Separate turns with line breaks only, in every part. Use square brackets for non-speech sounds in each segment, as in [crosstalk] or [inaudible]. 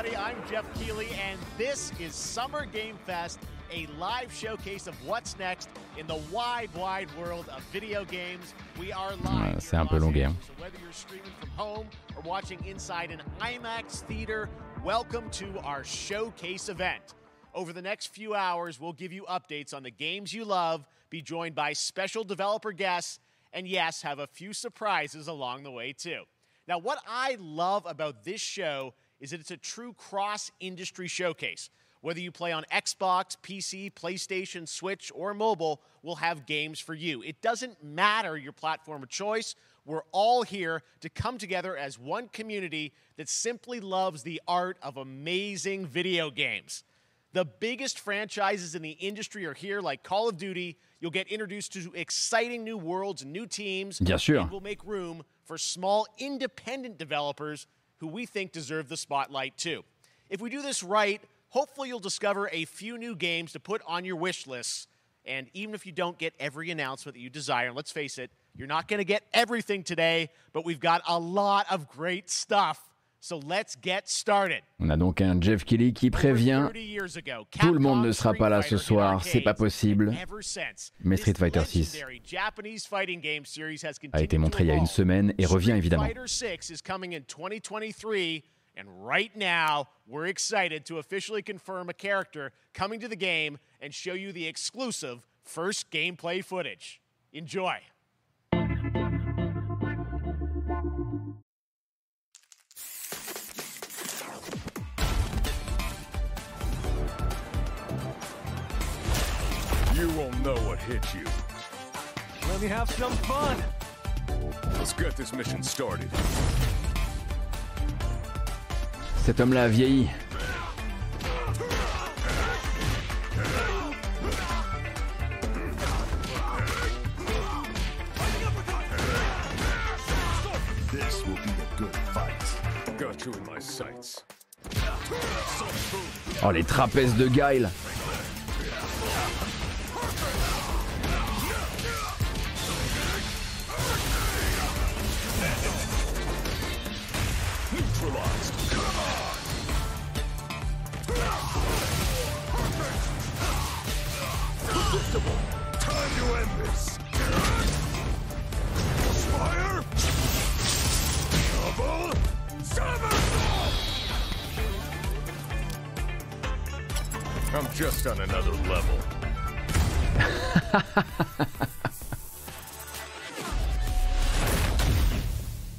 everybody. I'm Jeff Keeley, and this is Summer Game Fest, a live showcase of what's next in the wide, wide world of video games. We are live.
c'est un peu longué. Hein.
So whether you're streaming from home or watching inside an IMAX theater, welcome to our showcase event. Over the next few hours, we'll give you updates on the games you love, be joined by special developer guests, and yes, have a few surprises along the way too. Now, what I love about this show is that it's a true cross industry showcase. Whether you play on Xbox, PC, PlayStation, Switch, or mobile, we'll have games for you. It doesn't matter your platform of choice. We're all here to come together as one community that simply loves the art of amazing video games. The biggest franchises in the industry are here, like Call of Duty. You'll get introduced to exciting new worlds and new teams.
Sûr.
And we'll make room for small independent developers who we think deserve the spotlight too. If we do this right, hopefully you'll discover a few new games to put on your wish lists. And even if you don't get every announcement that you desire, and let's face it, you're not going to get everything today, but we've got a lot of great stuff. So let's get started.
On a donc un Jeff Kelly qui prévient Tout le monde ne sera pas là ce soir, c'est pas possible. Mais Street Fighter 6 a été montré il y a une semaine et revient évidemment.
And right now, we're excited to officially confirm a character coming to the game and show you the exclusive first gameplay footage. Enjoy.
Won't know what hit you.
Let me have some fun.
Let's get this mission started.
Cet homme-là a vieilli.
This will be a good fight. Got you in my sights.
Oh, les trapèzes de Guile.
I'm just on another level.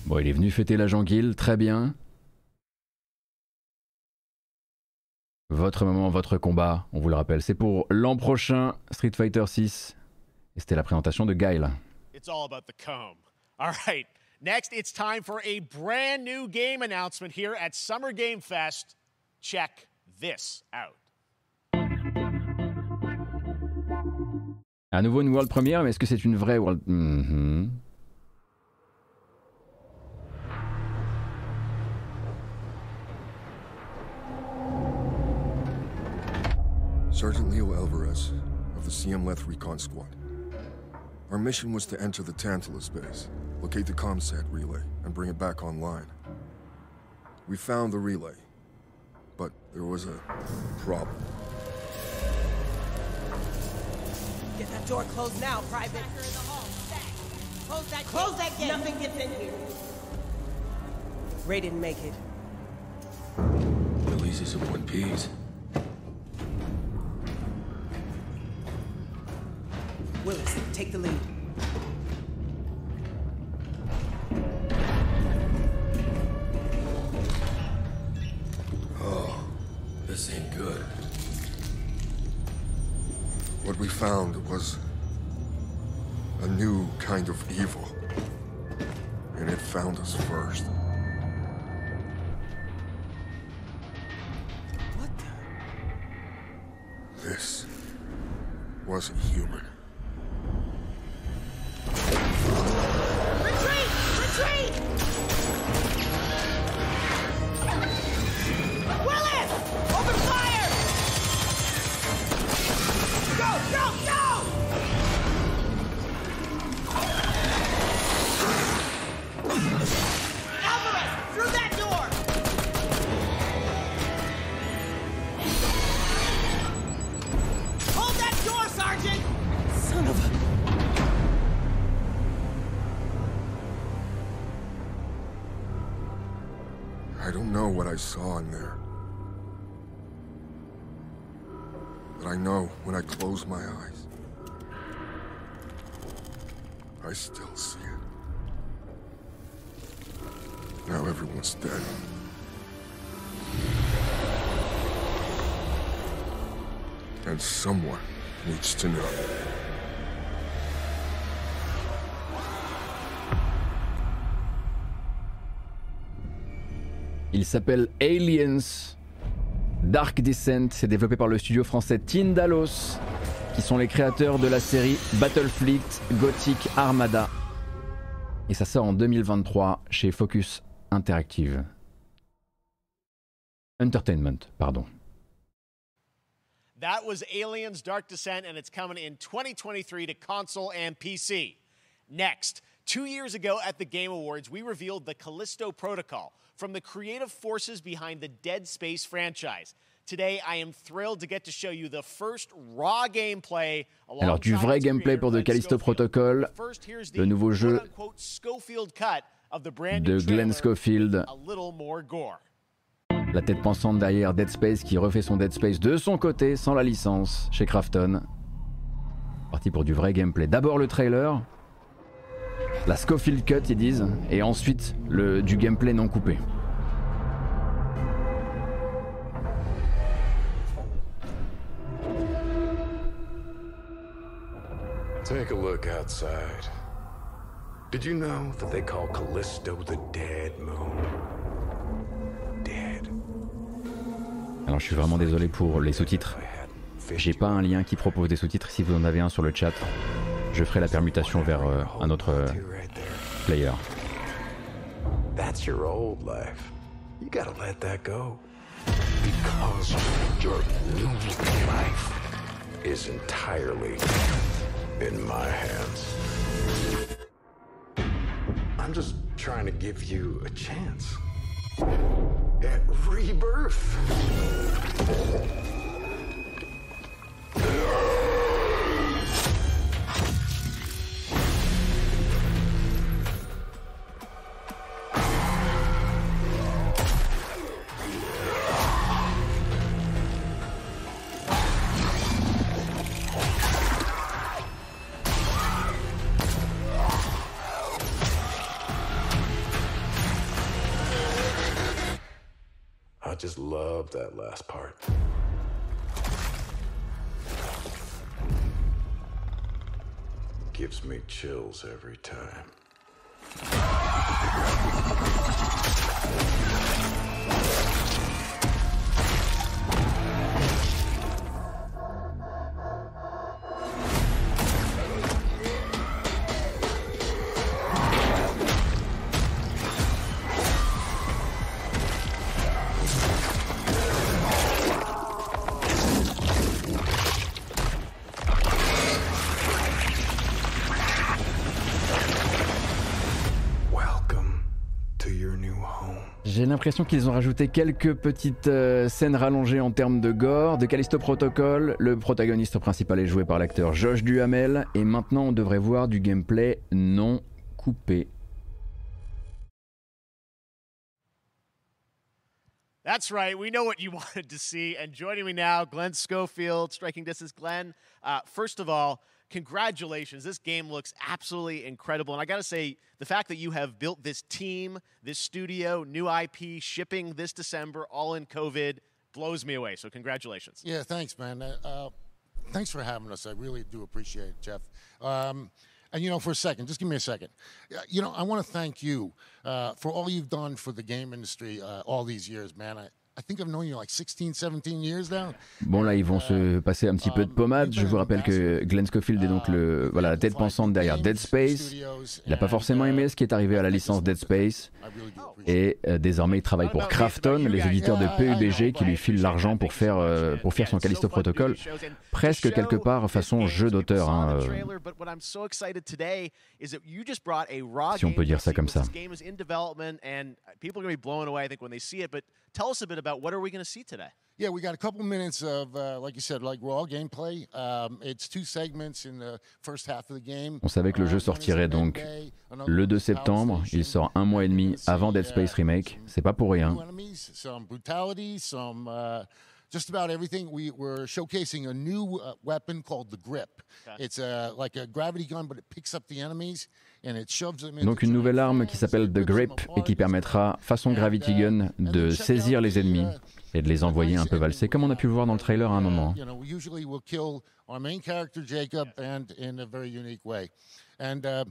Bon, il est venu fêter la Janguille, très bien. Votre moment, votre combat, on vous le rappelle, c'est pour l'an prochain, Street Fighter 6. Et c'était la présentation de Guile.
It's all about the comb. All right. Next, it's time for a brand new game announcement here at Summer Game Fest. Check this out.
À nouveau une world premiere, mais est-ce que c'est une vraie world? Mhm.
Sergeant Leo Alvarez of the CM Leth Recon Squad. Our mission was to enter the Tantalus base, locate the ComSat relay, and bring it back online. We found the relay, but there was a problem.
Get that door closed now, Private. Close that Close that gate. Nothing gets in here. Ray didn't make it.
Release is in one piece.
Take the lead.
I saw in there. But I know when I close my eyes, I still see it. Now everyone's dead. And someone needs to know.
Il s'appelle Aliens. Dark Descent, c'est développé par le studio français Tindalos, qui sont les créateurs de la série Battlefleet Gothic Armada. Et ça sort en 2023 chez Focus Interactive. Entertainment, pardon.
That was Aliens Dark Descent, and it's coming in 2023 to console and PC. Next, two years ago at the Game Awards, we revealed the Callisto Protocol from the creative forces behind the Dead Space franchise. Today, I am thrilled to get to show you the first raw gameplay.
Alors du vrai gameplay pour The Callisto Protocol, le nouveau jeu de Glenn Schofield. La tête pensante derrière Dead Space qui refait son Dead Space de son côté sans la licence chez Krafton. Parti pour du vrai gameplay. D'abord le trailer, la Schofield Cut ils disent, et ensuite le, du gameplay non coupé.
Take a look outside. Did you know that they call Callisto the Dead Moon? Dead.
Alors je suis vraiment désolé pour les sous-titres. J'ai pas un lien qui propose des sous-titres. Si vous en avez un sur le chat, je ferai la permutation vers euh, un autre euh, player.
That's your old life. You gotta let that go. Because your new life is entirely in my hands. I'm just trying to give you a chance at rebirth. That last part. Gives me chills every time.
L'impression qu'ils ont rajouté quelques petites euh, scènes rallongées en termes de gore. De Callisto Protocol, le protagoniste principal est joué par l'acteur Josh Duhamel. Et maintenant, on devrait voir du gameplay non coupé.
That's right. We know what you [laughs] wanted to see. And joining me now, Glenn Schofield, striking distance. Glenn, uh, first of all, congratulations. This game looks absolutely incredible. And I got to say, the fact that you have built this team, this studio, new IP, shipping this December, all in COVID, blows me away. So, congratulations.
Yeah, thanks, man. Uh, uh, thanks for having us. I really do appreciate it, Jeff. Um, and you know, for a second, just give me a second. Uh, You know, I want to thank you uh, for all you've done for the game industry uh, all these years, man. I, I think I've known you like 16, 17 years now.
Bon là ils vont se passer un petit peu de pommade. Je vous rappelle que Glenn Schofield est donc le voilà la tête pensante derrière Dead Space. Il n'a pas forcément aimé ce qui est arrivé à la licence Dead Space et euh, désormais il travaille pour Krafton, les éditeurs de PUBG qui lui filent l'argent pour faire euh, pour faire son Callisto Protocol, presque quelque part façon jeu d'auteur. hein, euh,
Si
on peut dire ça comme ça.
Tell us a bit about what are we going to see today?
Yeah, we got a couple minutes of, uh, like you said, like raw gameplay. Um, it's two segments in the first half of the game.
On savait que le jeu sortirait donc le 2 septembre. Il sort un mois et demi avant Dead Space Remake. C'est pas pour rien.
Uh, just about everything. We, we're showcasing a new uh, weapon called the Grip. It's a, like a gravity gun, but it picks up the enemies. And it shoves them into
Donc une nouvelle arme qui s'appelle The Grip et qui permettra, façon Gravity Gun, de saisir les ennemis et de les envoyer un peu valser, comme on a pu le voir dans le trailer à un moment.
You know, we usually will kill our main character Jacob, and in a very unique way. And uh,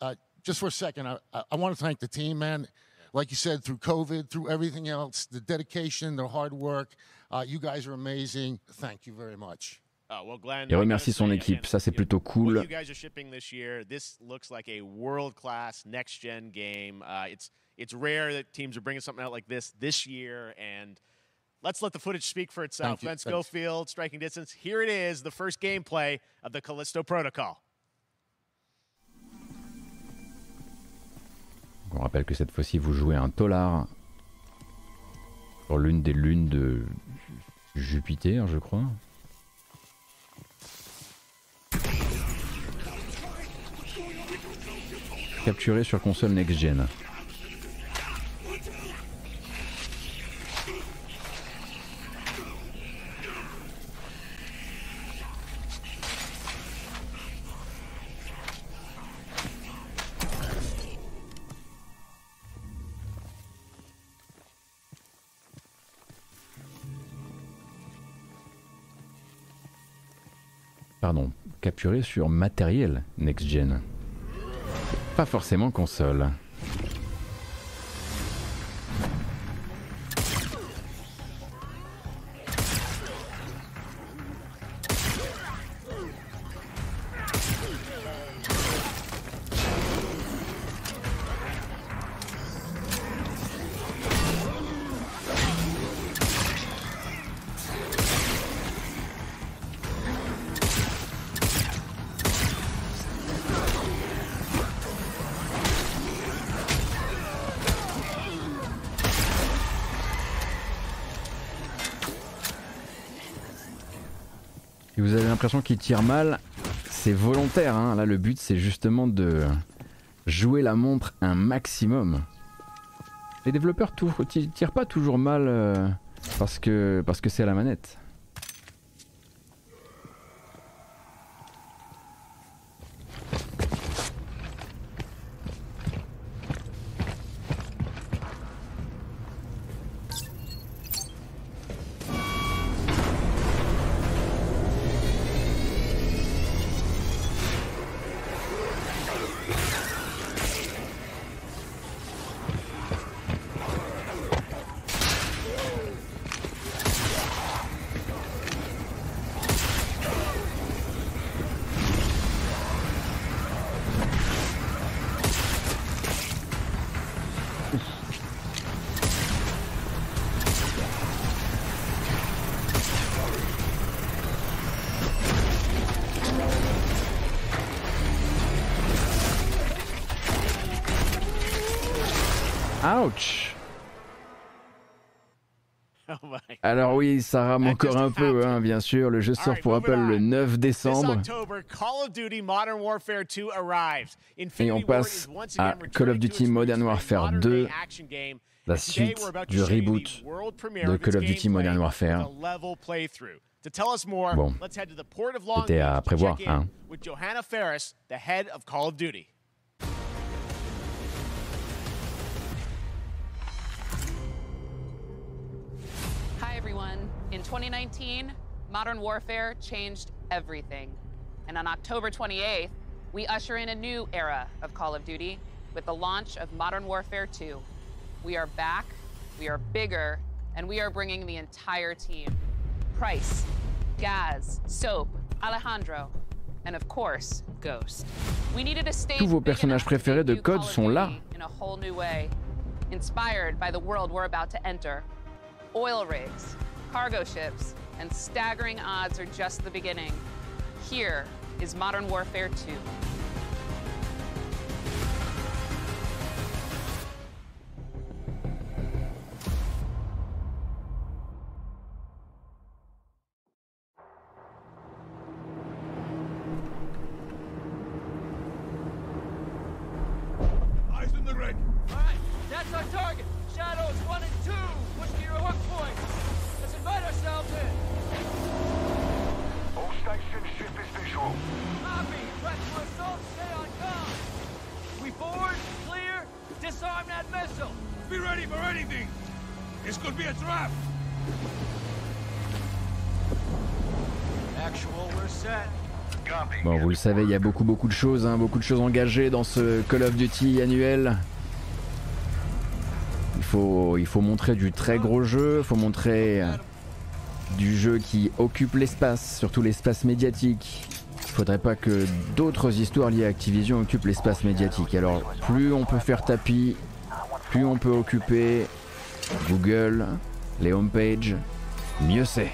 uh, just for a second, I, I want to thank the team, man. Like you said, through COVID, through everything else, the dedication, their hard work, uh, you guys are amazing. Thank you very much.
Oh, well, Glenn,
Et remercie son équipe, ça c'est plutôt cool.
you guys are shipping this year, this looks like a world-class next-gen game. Uh, it's it's rare that teams are bringing something out like this this year, and let's let the footage speak for itself.
Thank you.
Glenn
Thanks.
Schofield, striking distance. Here it is, the first gameplay of the Callisto Protocol.
On rappelle que cette fois-ci vous jouez un Tolar l'une des lunes de Jupiter, je crois. Capturé sur console next-gen. Capturé sur matériel next-gen. Pas forcément console. L'impression qu'il tire mal, c'est volontaire. hein. Là, le but, c'est justement de jouer la montre un maximum. Les développeurs tirent pas toujours mal euh, parce que parce que c'est à la manette. Ça rame encore un peu, hein, bien sûr. Le jeu sort pour Apple le 9
This
décembre.
October, Call of Duty Modern Warfare 2 arrives.
Et on passe à Call of Duty Modern Warfare
with a
2,
modern-day action game.
la suite du reboot de Call of Duty Modern Warfare. Bon.
let's head to the port of Long
C'était à prévoir, hein.
with Johanna Ferris, the head of Call of Duty.
Hi, everyone. In 2019, modern warfare changed everything. And on October 28th, we usher in a new era of Call of Duty with the launch of Modern Warfare 2. We are back, we are bigger, and we are bringing the entire team Price, Gaz, Soap, Alejandro, and of course, Ghost. We needed a stage
Tous vos personnages préférés de Code sont là.
In a whole new way, inspired by the world we're about to enter. Oil rigs, cargo ships, and staggering odds are just the beginning. Here is Modern Warfare 2.
Vous le savez, il y a beaucoup beaucoup de choses, hein, beaucoup de choses engagées dans ce Call of Duty annuel. Il faut, il faut montrer du très gros jeu, il faut montrer du jeu qui occupe l'espace, surtout l'espace médiatique. Il faudrait pas que d'autres histoires liées à Activision occupent l'espace médiatique. Alors, plus on peut faire tapis, plus on peut occuper Google, les homepages, mieux c'est.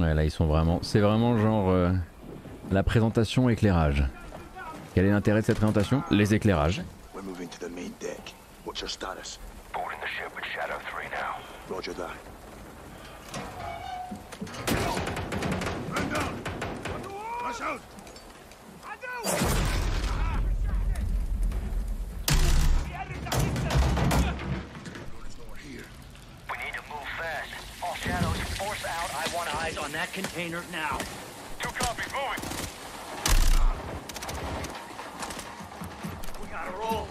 Ouais, là ils sont vraiment. C'est vraiment genre euh, la présentation éclairage. Quel est l'intérêt de cette présentation? Les éclairages.
Force out. I want eyes on that container now.
Two copies, moving!
We gotta roll.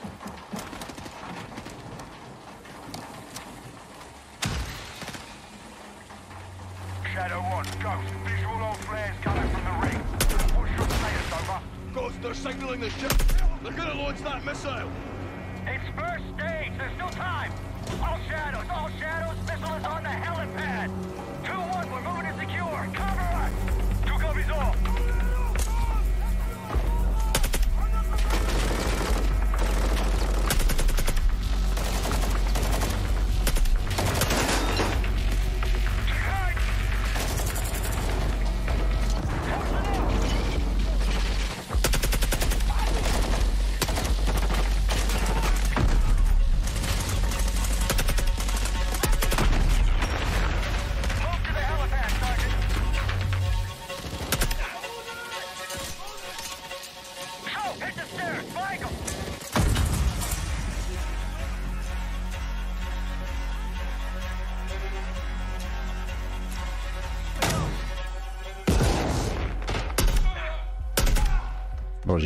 Shadow 1, Ghost. Visual on flares coming from the ring. What's your status, over? Ghost, they're signaling the ship. They're gonna launch that missile.
It's first stage. There's still time. All shadows, all shadows. Missile is on the helipad.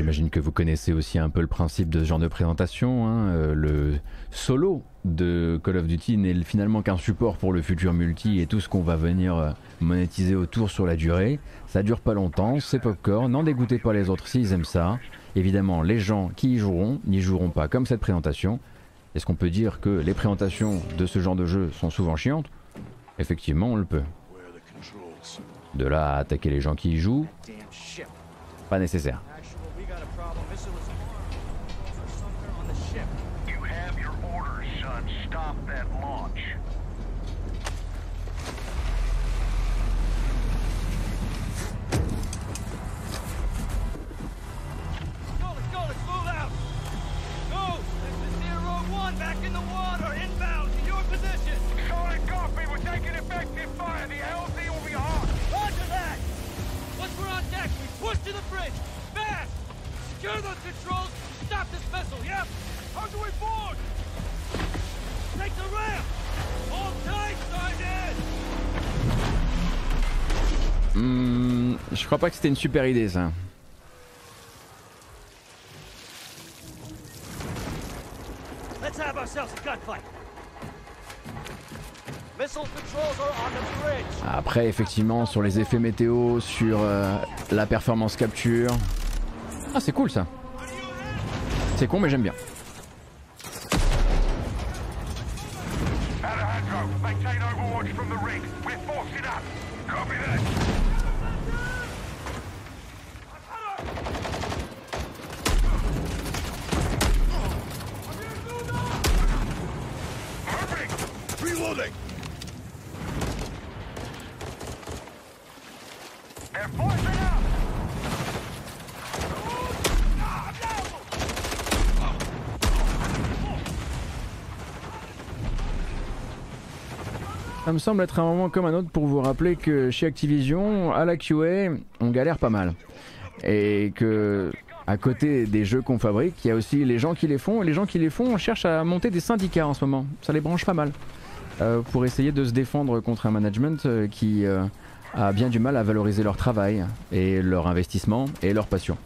J'imagine que vous connaissez aussi un peu le principe de ce genre de présentation. hein. Euh, le solo de Call of Duty n'est finalement qu'un support pour le futur multi et tout ce qu'on va venir euh, monétiser autour sur la durée. Ça dure pas longtemps, c'est popcorn, n'en dégoûtez pas les autres s'ils aiment ça. Évidemment, les gens qui y joueront n'y joueront pas comme cette présentation. Est-ce qu'on peut dire que les présentations de ce genre de jeu sont souvent chiantes? Effectivement, on le peut. De là à attaquer les gens qui y jouent, pas nécessaire.
The bridge. Fast! Secure those controls. Stop this vessel, yep? How do we board? Take the ramp! Hold
Hmm, je crois pas que c'était une super idée ça.
Let's have ourselves a gunfight.
Après, effectivement, sur les effets météo, sur euh, la performance capture. Ah, c'est cool ça. C'est con, mais j'aime bien.
Maintain overwatch from the rig. We're forcing up. Copy that. Reloading. They're forcing
Ça me semble être un moment comme un autre pour vous rappeler que chez Activision, à la QA, on galère pas mal. Et que à côté des jeux qu'on fabrique, il y a aussi les gens qui les font. Et les gens qui les font cherchent à monter des syndicats en ce moment. Ça les branche pas mal. Euh, pour essayer de se défendre contre un management euh, qui euh, a bien du mal à valoriser leur travail et leur investissement et leur passion.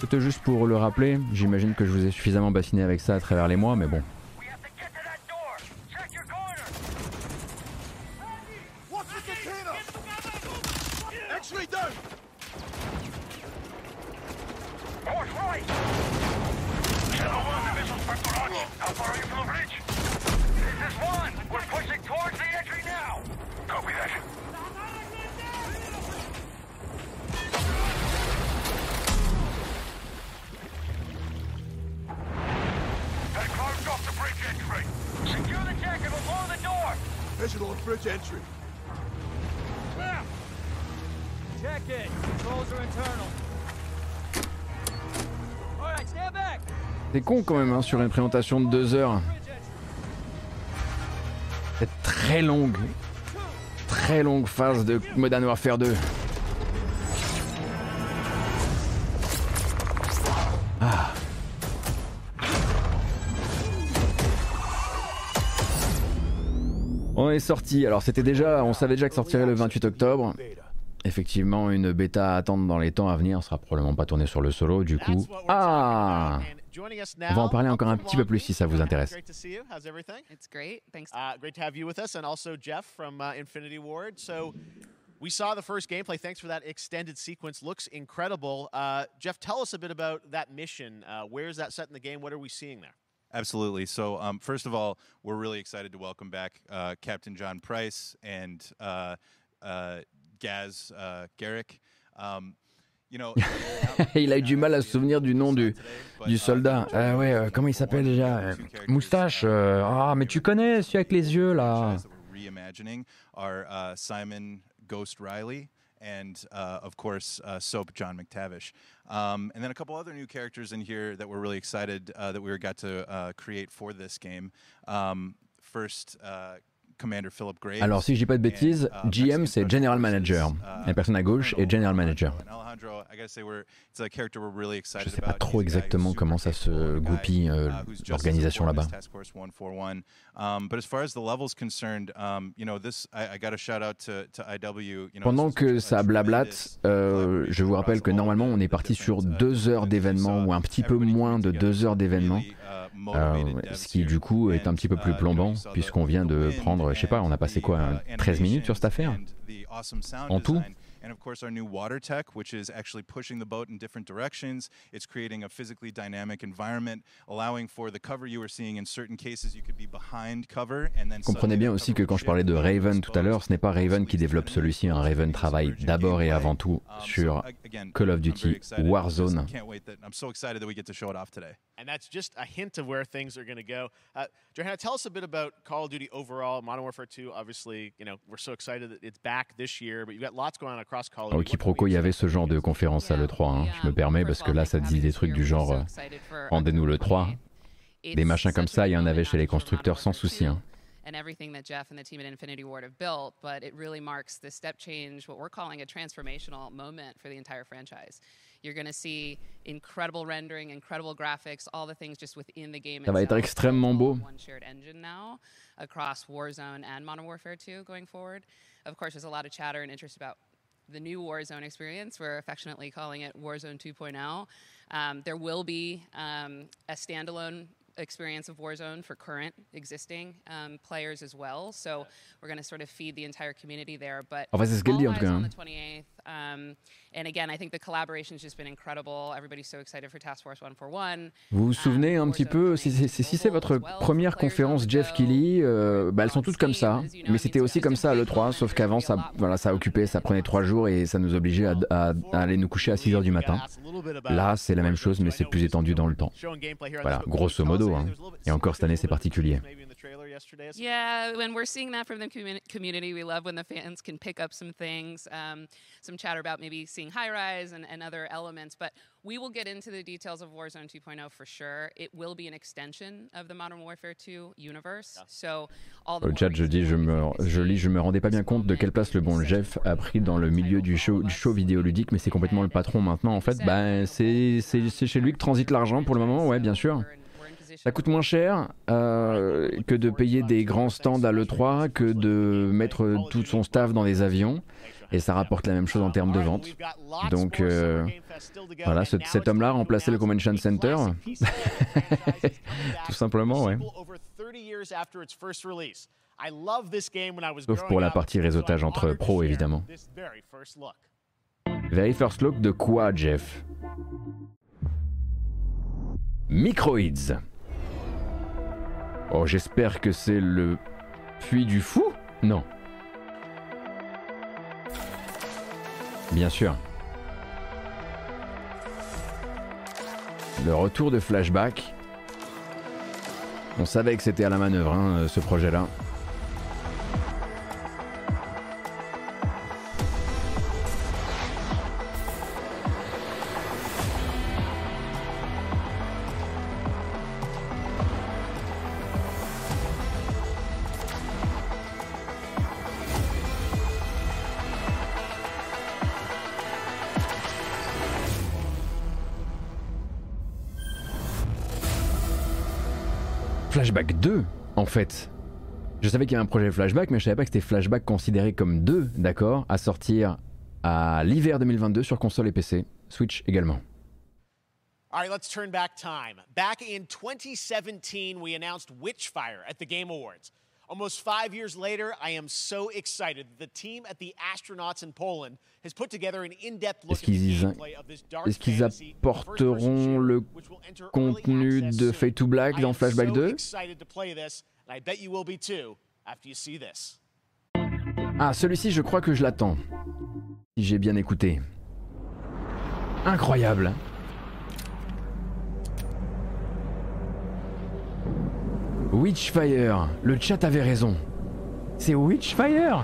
C'était juste pour le rappeler. J'imagine que je vous ai suffisamment bassiné avec ça à travers les mois, mais bon.
Visual on bridge entry.
Check it. Controls are internal. All right, stand back.
C'est con quand même hein, sur une présentation de deux heures. Cette très longue, très longue phase de Modern Warfare 2. Est sorti. Alors c'était déjà, on savait déjà que sortirait le 28 octobre. Effectivement, une bêta à attendre dans les temps à venir sera probablement pas tournée sur le solo. Du coup, ah. On va en parler encore un petit peu plus si ça vous intéresse.
Great to see you. How's everything?
It's great. Thanks.
Uh, great to have you with us, and also Jeff from uh, Infinity Ward. So, we saw the first gameplay. Thanks for that extended sequence. Looks incredible. Uh, Jeff, tell us a bit about that mission. Uh, where is that set in the game? What are we seeing there?
Absolutely. So, um, first of all, we're really excited to welcome back uh, Captain John Price and uh, uh, Gaz uh, Garrick. Um, you know, [laughs]
Il a eu du mal à se souvenir du nom du, du soldat. Ah ouais, euh, comment il s'appelle déjà Euh, Moustache. euh, Ah, mais tu connais celui avec les yeux là.
that reimagining are uh, Simon Ghost Riley and, uh, of course, uh, Soap John McTavish. Um, and then a couple other new characters in here that we're really excited uh, that we got to uh, create for this game. Um, first, uh.
Alors, si je dis pas de bêtises,
uh,
GM c'est General Manager.
uh,
La personne à gauche est General Manager. Je
excited
sais pas trop exactement comment ça se goupille euh,
uh, as
l'organisation là-bas.
as Task Force 141. But as far as the levels concerned, you know, this I, I got a shout out to, to IW. You know,
Pendant que ça blablate, euh, je vous rappelle que normalement on est parti sur deux heures d'événements ou un petit peu moins de deux heures d'événements, euh, ce qui du coup est un petit peu plus plombant puisqu'on vient de prendre, je sais pas, on a passé quoi, 13 minutes sur cette affaire? En tout?
And of course, our new water tech, which is actually pushing the boat in different directions. It's creating a physically dynamic environment, allowing for the cover you were seeing. In certain cases, you could be behind cover and then.
Comprenez bien aussi que quand je parlais de Raven tout à l'heure, ce n'est pas Raven qui développe celui-ci, un Raven travaille d'abord et avant tout sur Call of Duty Warzone.
Can't wait I'm so excited that we get to show it off today.
And that's just a hint of where things are going to go. Uh, Johanna, tell us a bit about Call of Duty overall. Modern Warfare 2, obviously, you know, we're so excited that it's back this year, but you've got lots going on across Call of
Au quiproquo, il y avait ce genre de conférence à l'E3. hein. Je me permets parce que là, ça dit des trucs du genre euh, rendez-nous le 3. Des machins comme ça, il y en avait chez les constructeurs sans souci. hein.
and everything that Jeff and the team at Infinity Ward have built, but it really marks the step change, what we're calling a transformational moment for the entire franchise. You're going to see incredible rendering, incredible graphics, all the things just within the game.
Ça va être extrêmement beau.
One shared engine now across Warzone and Modern Warfare 2 going forward. Of course, there's a lot of chatter and interest about the new Warzone experience. We're affectionately calling it Warzone 2.0. Um, there will be um, a standalone experience of Warzone for current existing um, players as well. So we're going to sort of feed the entire community there. But
enfin, c'est ce qu'elle dit en
all
tout cas.
eyes on the 28th. Um, and again, I think the collaboration's just been incredible. Everybody's so excited for Task Force 141.
Vous vous souvenez un petit peu, si, si- si c'est votre première conférence Jeff Keighley, euh, bah, elles sont toutes comme ça, mais c'était aussi comme ça à l'E3, sauf qu'avant ça, voilà, ça occupait, ça prenait trois jours et ça nous obligeait à, à- à aller nous coucher à 6 heures du matin. Là, c'est la même chose, mais c'est plus étendu dans le temps. Voilà, grosso modo. Hein. Et encore cette année, c'est particulier.
Yeah, when we're seeing that from the commu- community, we love when the fans can pick up some things, um, some chatter about maybe seeing high rise and, and other elements. But we will get into the details of Warzone 2.0 for sure. It will be an extension of the Modern Warfare 2 universe. So all the
Au chat, je dis, je me, je lis, je me rendais pas bien compte de quelle place le bon Jeff a pris dans le milieu du show, du show vidéoludique, mais c'est complètement le patron maintenant. En fait, bah, c'est c'est- c'est chez lui que transite l'argent pour le moment, ouais, bien sûr. Ça coûte moins cher euh, que de payer des grands stands à l'E3, que de mettre tout son staff dans des avions. Et ça rapporte la même chose en termes de vente. Donc euh, voilà, ce- cet homme-là a remplacé le Convention Center. [laughs] tout simplement, ouais.
Over 30 years after its first release. I love this game when I was
Sauf pour la partie réseautage entre pros, évidemment.
this very first look.
Very First Look de quoi, Jeff? Microids. Oh, j'espère que c'est le puits du fou? Non. Bien sûr. Le retour de Flashback. On savait que c'était à la manœuvre, hein, ce projet-là. En fait. Je savais qu'il y avait un projet Flashback, mais je savais pas que c'était Flashback considéré comme 2, d'accord, à sortir à l'hiver 2022 sur console et PC, Switch également.
All right, let's turn back time. Back in 2017, we announced Witchfire at the Game Awards. Almost five years later, I am so excited that the team at the Astronauts in Poland has put together an in-depth look at the
qu'ils
gameplay of this dark
est-ce qu'ils apporteront le contenu de Fade to Black dans Flashback
so
2
excited to play this, and I bet you will be too after you see this.
Ah, celui-ci, je crois que je l'attends. Si j'ai bien écouté. Incroyable. Witchfire, le chat avait raison. C'est Witchfire?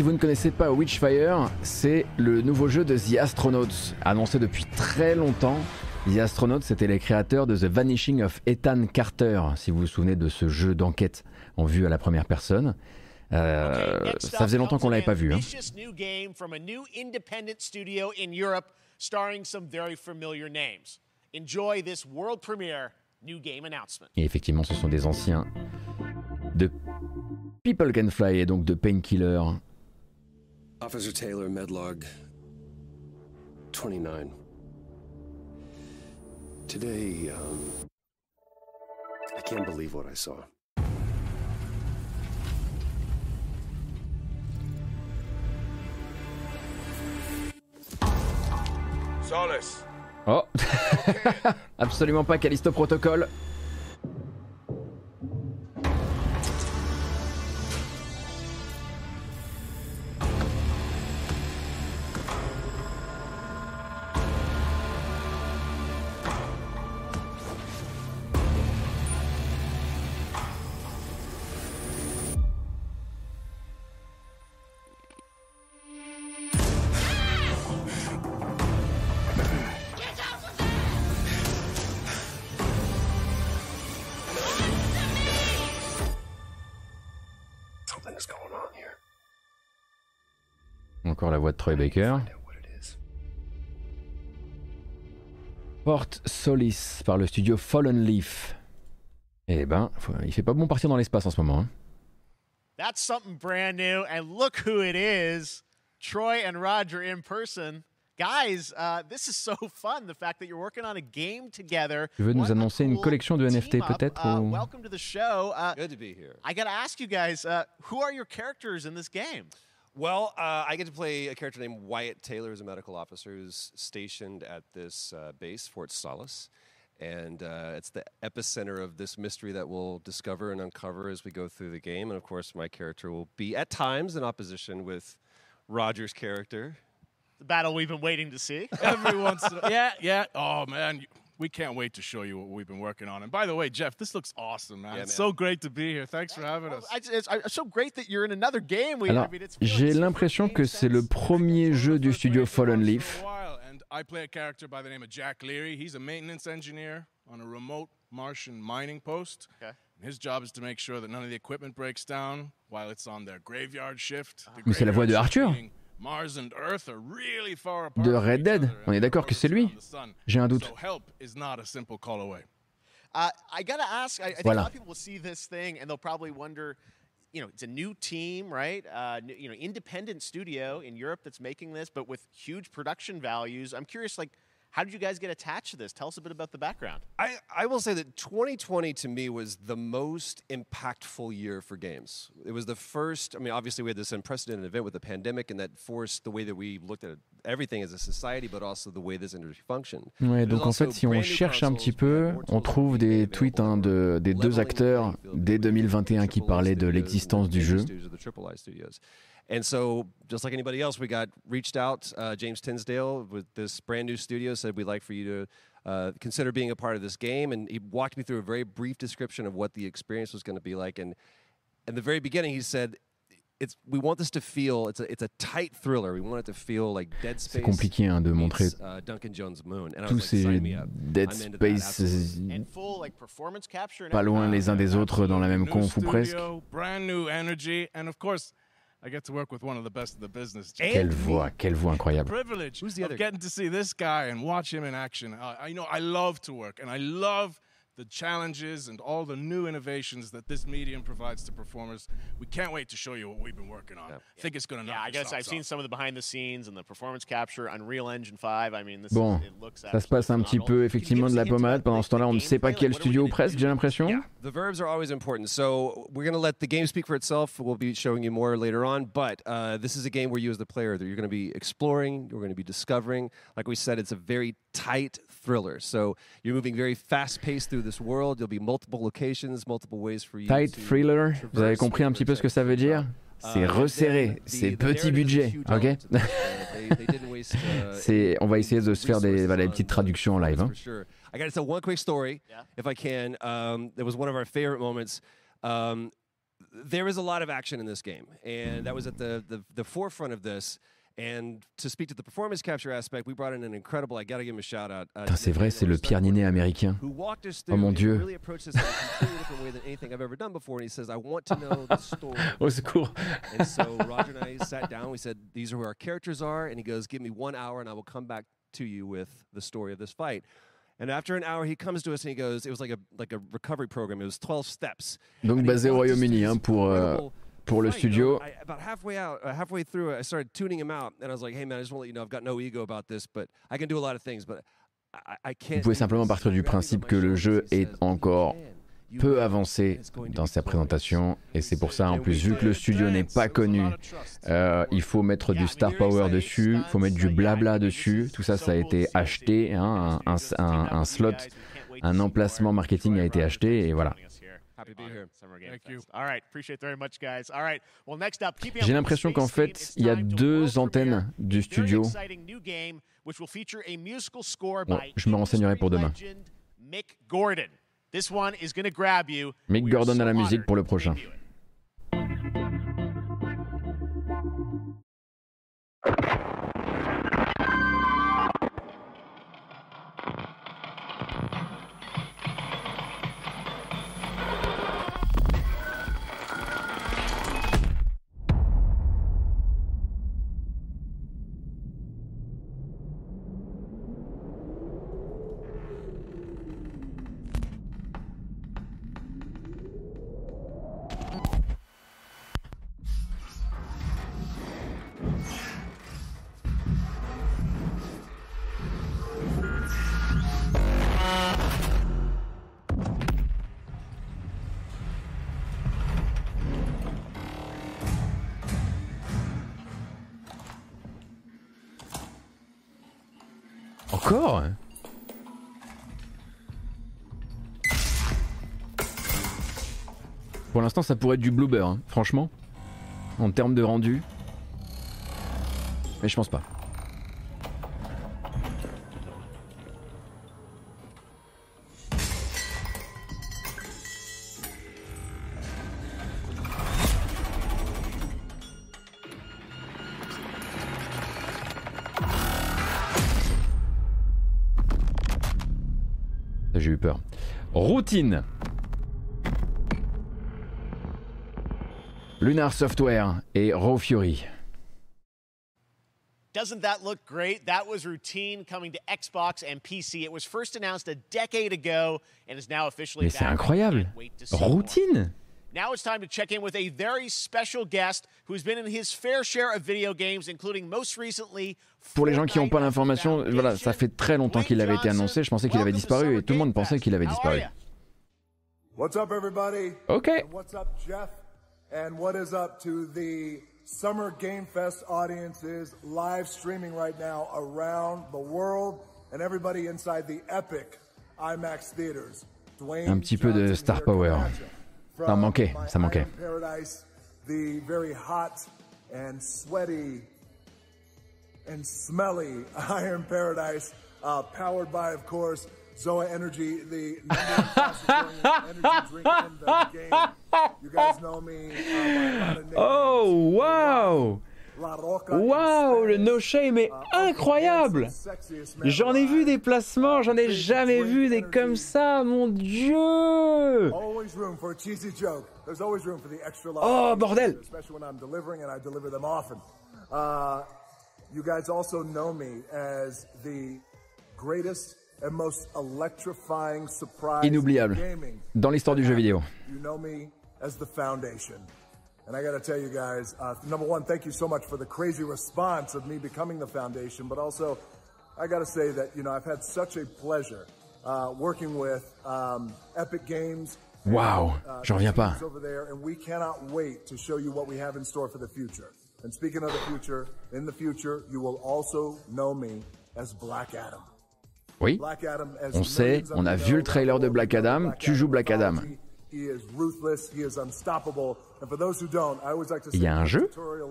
Si vous ne connaissez pas Witchfire, c'est le nouveau jeu de The Astronauts, annoncé depuis très longtemps. The Astronauts, c'était les créateurs de The Vanishing of Ethan Carter, si vous vous souvenez de ce jeu d'enquête en vue à la première personne. Euh, ça faisait longtemps qu'on l'avait pas vu. hein.
ambitious new game from a new independent studio in Europe, starring some very familiar names. Enjoy this world premiere new game announcement.
Et effectivement, ce sont des anciens de People Can Fly et donc de Painkiller.
Officer Taylor, Medlog 29. Today, um, I can't believe what I saw.
Solace.
Oh [laughs] Absolument pas Callisto Protocol. Troy Baker. Port Solis par le studio Fallen Leaf. Eh ben, faut- il fait pas bon partir dans l'espace en ce moment. hein.
That's something brand new. And look who it is Troy and Roger in person. Guys, uh, this is so [laughs] fun. The fact that you're working on a game together.
Tu veux nous annoncer une collection de NFT peut-être
Uh,
ou-
Welcome to the show. Uh,
Good to be here.
I got to ask you guys uh, who are your characters in this game?
Well, uh, I get to play a character named Wyatt Taylor, who's a medical officer who's stationed at this uh, base, Fort Solace. And uh, it's the epicenter of this mystery that we'll discover and uncover as we go through the game. And of course, my character will be at times in opposition with Roger's character.
The battle we've been waiting to see. [laughs]
Every once in a, yeah, yeah. Oh man, you- we can't wait to show you what we've been working on. And by the way, Jeff, this looks awesome, man.
Yeah,
it's
man.
so great to be here. Thanks for having us.
I, it's, it's so great that you're in another game. We,
Alors,
I mean, it's
j'ai l'impression que c'est le premier jeu du studio Fallen Leaf.
and I play a character by the name of Jack Leary. He's a maintenance engineer on a remote Martian mining post.
Okay.
His job is to make sure that none of the equipment breaks down while it's on their graveyard shift. The
Mais c'est la voix de
graveyard shift
Arthur.
Meaning Mars and Earth are really far apart.
De
from
Red
each
Dead?
other,
On est d'accord que c'est lui?
the sun.
J'ai un doute.
So help is not a simple call away.
Uh, I gotta ask. I, I think a
Voilà.
lot of people will see this thing and they'll probably wonder. You know, it's a new team, right? Uh, n- you know, independent studio in Europe that's making this, but with huge production values. I'm curious, like, how did you guys get attached to this? Tell us a bit about the background.
I, I will say that 2020 to me was the most impactful year for games. It was the first, I mean, obviously we had this unprecedented event with the pandemic and that forced the way that we looked at everything as a society, but also the way this industry functioned.
Ouais,
It was
donc en
also
fait, si on
brand new
cherche un petit peu, on trouve des tweets hein, de, des deux acteurs dès 2021 qui parlaient de l'existence du jeu.
Studios or the Triple I studios. And so, just like anybody else, we got reached out. Uh, James Tinsdale with this brand new studio said we'd like for you to uh, consider being a part of this game, and he walked me through a very brief description of what the experience was going to be like. And in the very beginning, he said. It's, we want this to feel it's a it's a tight thriller. We want it to feel like Dead Space.
C'est compliqué hein, de montrer
meets, uh, Duncan Jones Moon. And I
tous
was like,
ces
sign me up.
Dead
I'm into that,
Space.
And full like performance capture.
Pas loin les uns des autres dans la même
New
conf ou presque.
brand new energy, and of course, I get to work with one of the best of the business. Jeff.
Quelle voix, quelle voix incroyable.
privilege
Who's the
of
other
getting to see this guy and watch him in action. Uh, I know I love to work, and I love the challenges and all the new innovations that this medium provides to performers. We can't wait to show you what we've been working on. I think it's going to knock.
Yeah,
knock
I guess I've
socks
seen some of the behind the scenes and the performance capture, on Unreal Engine 5. I mean, this
Bon,
is, it looks
ça se passe un petit peu effectivement de la pommade. Pendant ce temps-là, on ne sait pas quel studio ou presque, j'ai l'impression.
The verbs are always important. So we're going to let the game speak for itself. We'll be showing you more later on. But uh, this is a game where you, as the player, that you're going to be exploring, you're going to be discovering. Like we said, it's a very tight thriller. So you're moving very fast paced through this world. There'll be multiple locations, multiple ways for you
Tight
to
thriller, vous avez compris un petit peu ce que ça veut dire? C'est resserré, c'est petit budget, ok? [laughs] C'est, on va essayer de se faire des, voilà, des petites traductions en live. hein.
For sure. I got to tell one quick story, if I can. Um, that was one of our favorite moments. Um, there is a lot of action in this game, and that was at the, the, the forefront of this. And to speak to the performance capture aspect, we brought in an incredible. I got to give him a shout out. Uh,
c'est vrai, c'est le Pierre Ninet américain.
who walked us
Oh mon dieu.
really approached this in a completely different way than anything I've ever done before. And he says, "I want to know the story." of [laughs]
Au secours.
And so Roger and I sat down. We said, "These are who our characters are," and he goes, "Give me one hour, and I will come back to you with the story of this fight." And after an hour, he comes to us and he goes, "It was like a like a recovery program. It was 12 steps."
Donc basé au
walked us through
Royaume-Uni hein, pour, euh, pour le studio. Vous pouvez simplement
this."
partir du principe que le jeu est encore peu avancé dans sa présentation et c'est pour ça en plus vu que le studio n'est pas connu euh, il faut mettre du star power dessus il faut mettre du blabla dessus. tout ça ça a été acheté hein, un, un- un- un slot un emplacement marketing a été acheté et voilà j'ai l'impression qu'en fait il y a deux antennes du
very
studio.
exciting new game, which will feature a musical score
Bon,
by
je me renseignerai pour demain.
legend Mick Gordon. This one is going to grab you.
Mick
We are
Gordon
so
à la musique pour le prochain hein. Pour l'instant ça pourrait être du bloober hein, franchement en termes de rendu mais je pense pas Routine. Lunar Software et Raw Fury.
Doesn't that look great? That was routine coming to Xbox and PC. It was first announced a decade ago and is now officially
Mais c'est incroyable. Routine?
Now it's time to check in with a very special guest who's been in his fair share of video games, including most recently.
Pour les gens qui n'ont pas l'information, voilà, ça fait très longtemps qu'il avait été annoncé. Je pensais qu'il avait disparu et tout le monde pensait qu'il avait disparu.
What's up, everybody?
Okay.
And what's up, Jeff? And what is up to the Summer Game Fest audiences live streaming right now around the world and everybody inside the epic IMAX theaters? Dwayne
Un petit peu de star power. Ça manquait, ça manquait.
Paradise, the very hot and sweaty and smelly [laughs] Iron Paradise, uh, powered by, of course, Zoa Energy, the number [laughs] energy drink in the game. You guys know me uh.
Oh, wow Waouh, le no shame est incroyable
Sexiest man
J'en ai vu des placements, j'en ai jamais vu des comme ça, mon dieu
Always room for a cheesy joke. There's always room for the extra large.
Oh, bordel.
Especially when I'm delivering, and I deliver them often. Uh, you guys also know me as the greatest and most electrifying surprise in
Inoubliable. dans l'histoire du jeu vidéo.
You know me as the Foundation. And I got to tell you guys, uh, number one, thank you so much for the crazy response of me becoming the Foundation. But also, I got to say that, you know, I've had such a pleasure uh, working with um, Epic Games.
Wow,
uh,
j'en reviens pas.
Over there, and we cannot wait to show you what we have in store for the future. And speaking of the future, in the future, you will also know me as Black Adam.
Oui, on sait, on a vu le trailer de Black Adam, tu joues Black Adam. Il y a un jeu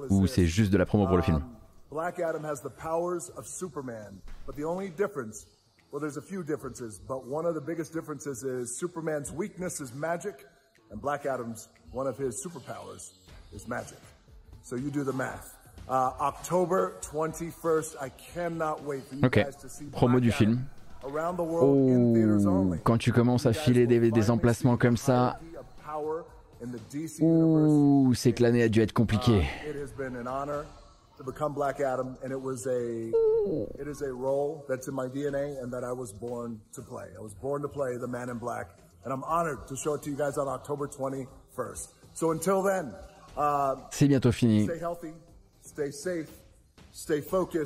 ou c'est juste de la promo pour le film?
Um, Black Adam has the powers of Superman, but the only difference, well, there's a few differences, but one of the biggest differences is Superman's weakness is magic, and Black Adam's one of his superpowers is magic. So you do the math. Uh, October 21st, I cannot wait for you
Ok,
guys to see
promo
Black
du
Adam
film. Oh, quand tu commences à filer des, des emplacements comme ça, ouh, cette l'année a dû être compliquée.
It has been an honor to become Black Adam, and it was a it is a role that's in my DNA and that I was born to play. I was born to play the Man in Black, and I'm honored to show it to you guys on October 21st. So until then,
C'est bientôt fini.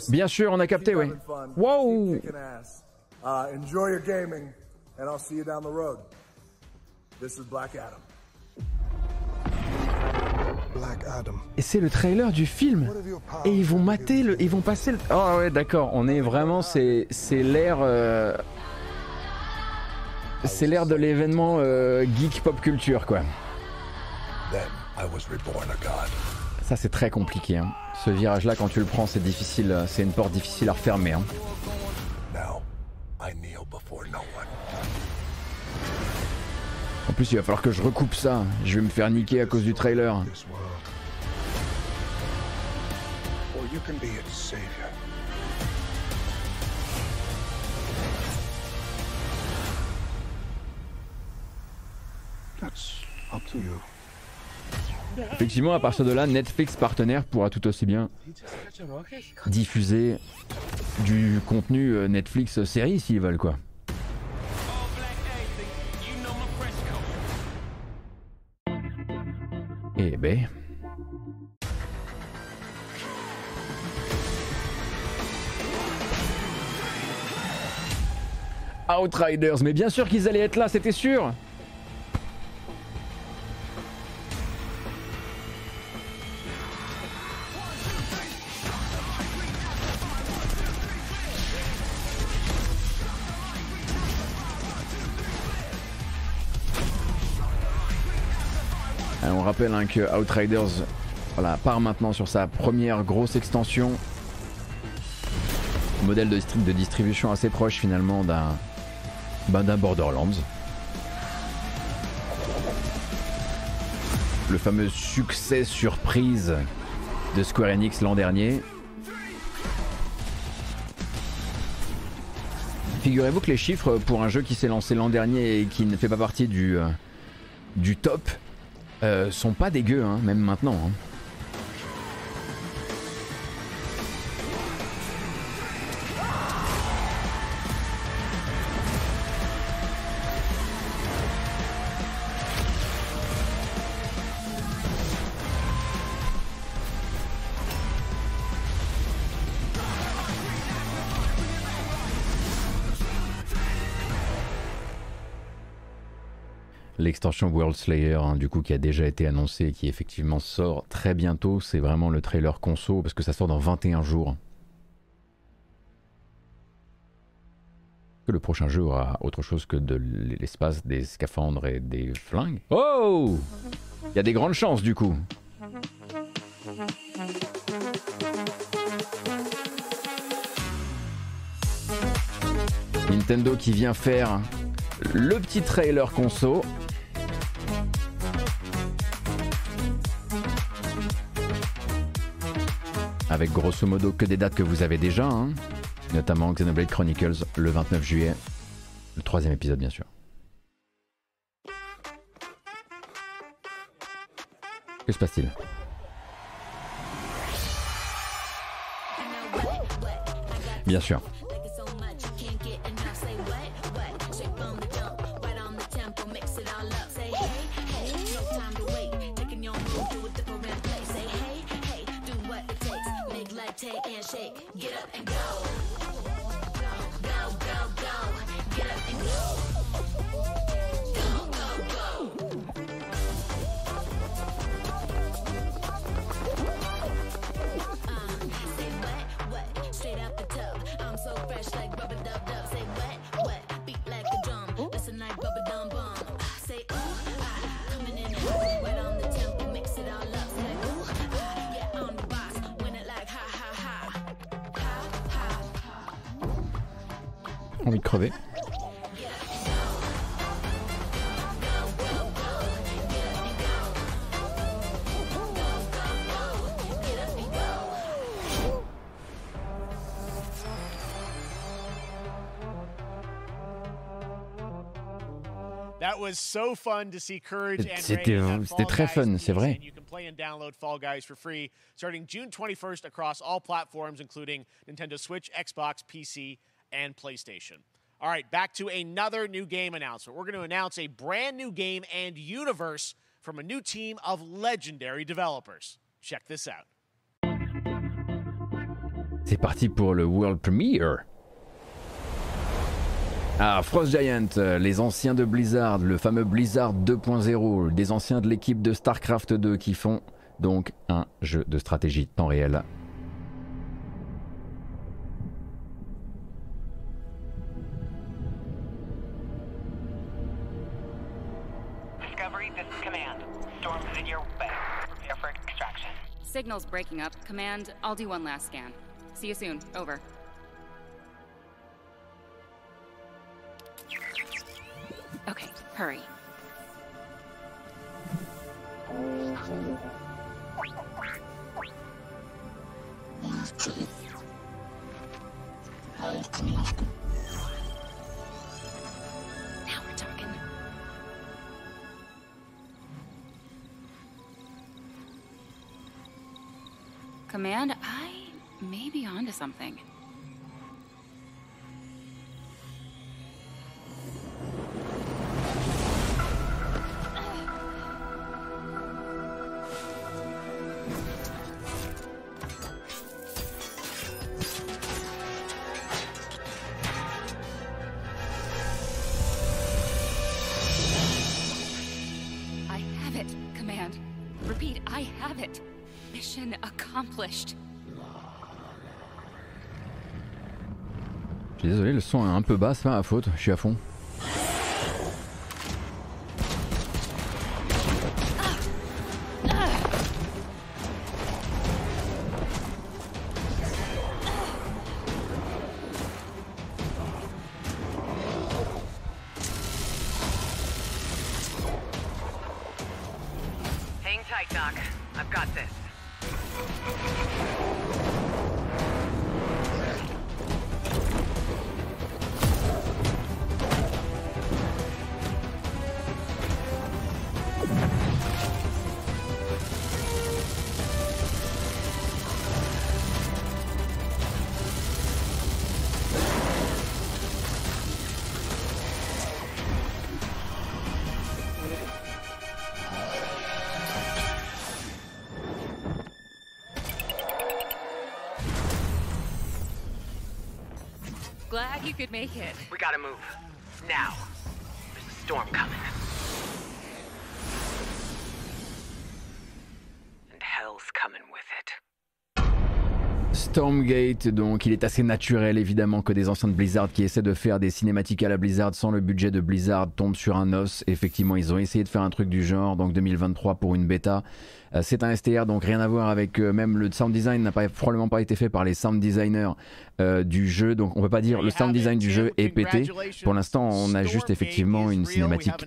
Bien sûr, on a capté, oui. Wow!
Uh, enjoy your gaming, and I'll see you down the road. This is Black Adam.
Black Adam.
Et c'est le trailer du film. Et ils vont mater le, ils vont passer le. Oh ouais, d'accord. On est vraiment, c'est, c'est l'ère, euh, c'est l'ère de l'événement euh, geek pop culture quoi.
Then I was reborn a god.
Ça c'est très compliqué. Hein. Ce virage-là, quand tu le prends, c'est difficile. C'est une porte difficile à refermer. Hein. En plus, il va falloir que je recoupe ça. Je vais me faire niquer à cause du trailer.
That's up to you.
Effectivement, à partir de là, Netflix partenaire pourra tout aussi bien diffuser du contenu euh, Netflix série s'ils veulent quoi. Eh ben. Outriders, mais bien sûr qu'ils allaient être là, c'était sûr. Rappelle hein, que Outriders part maintenant sur sa première grosse extension. Modèle de, de distribution assez proche finalement d'un ben, d'un Borderlands. Le fameux succès surprise de Square Enix l'an dernier. Figurez-vous que les chiffres pour un jeu qui s'est lancé l'an dernier et qui ne fait pas partie du, euh, top sont pas dégueux, hein, même maintenant. hein. L'extension World Slayer, hein, du coup, qui a déjà été annoncée, qui effectivement sort très bientôt. C'est vraiment le trailer conso parce que ça sort dans 21 jours. Que le prochain jeu aura autre chose que de l'espace, des scaphandres et des flingues. Oh Il y a des grandes chances du coup. Nintendo qui vient faire le petit trailer conso. Grosso modo que des dates que vous avez déjà, hein. notamment Xenoblade Chronicles le 29 juillet, le troisième épisode bien sûr. Que se passe-t-il? Bien sûr. Envie de crever.
That was so fun to see Courage and
C'était très fun, c'est vrai.
and You can play and download Fall Guys for free starting June 21st across all platforms, including Nintendo Switch, Xbox, PC, and PlayStation. All right, back to another new game announcement. We're going to announce a brand new game and universe from a new team of legendary developers. Check this out.
C'est parti pour le World Premiere. Ah, Frost Giant, les anciens de Blizzard, le fameux Blizzard 2.0, des anciens de l'équipe de StarCraft 2 qui font donc un jeu de stratégie temps réel.
Signal's breaking up. Command, I'll do one last scan. See you soon. Over. Okay, hurry. Command, I may be onto something.
Je suis désolé, le son est un peu bas, c'est pas ma faute, je suis à fond.
You could make it.
We gotta move. Now. There's a storm coming. And hell's coming with it.
Stormgate, donc il est assez naturel évidemment que des anciens de Blizzard qui essaient de faire des cinématiques à la Blizzard sans le budget de Blizzard tombent sur un os. Effectivement, ils ont essayé de faire un truc du genre, donc 2023 pour une bêta. Euh, C'est un STR, donc rien à voir avec euh, même le sound design n'a pas, probablement pas été fait par les sound designers euh, du jeu, donc on peut pas dire le sound design du jeu est pété. Pour l'instant, on a juste effectivement une cinématique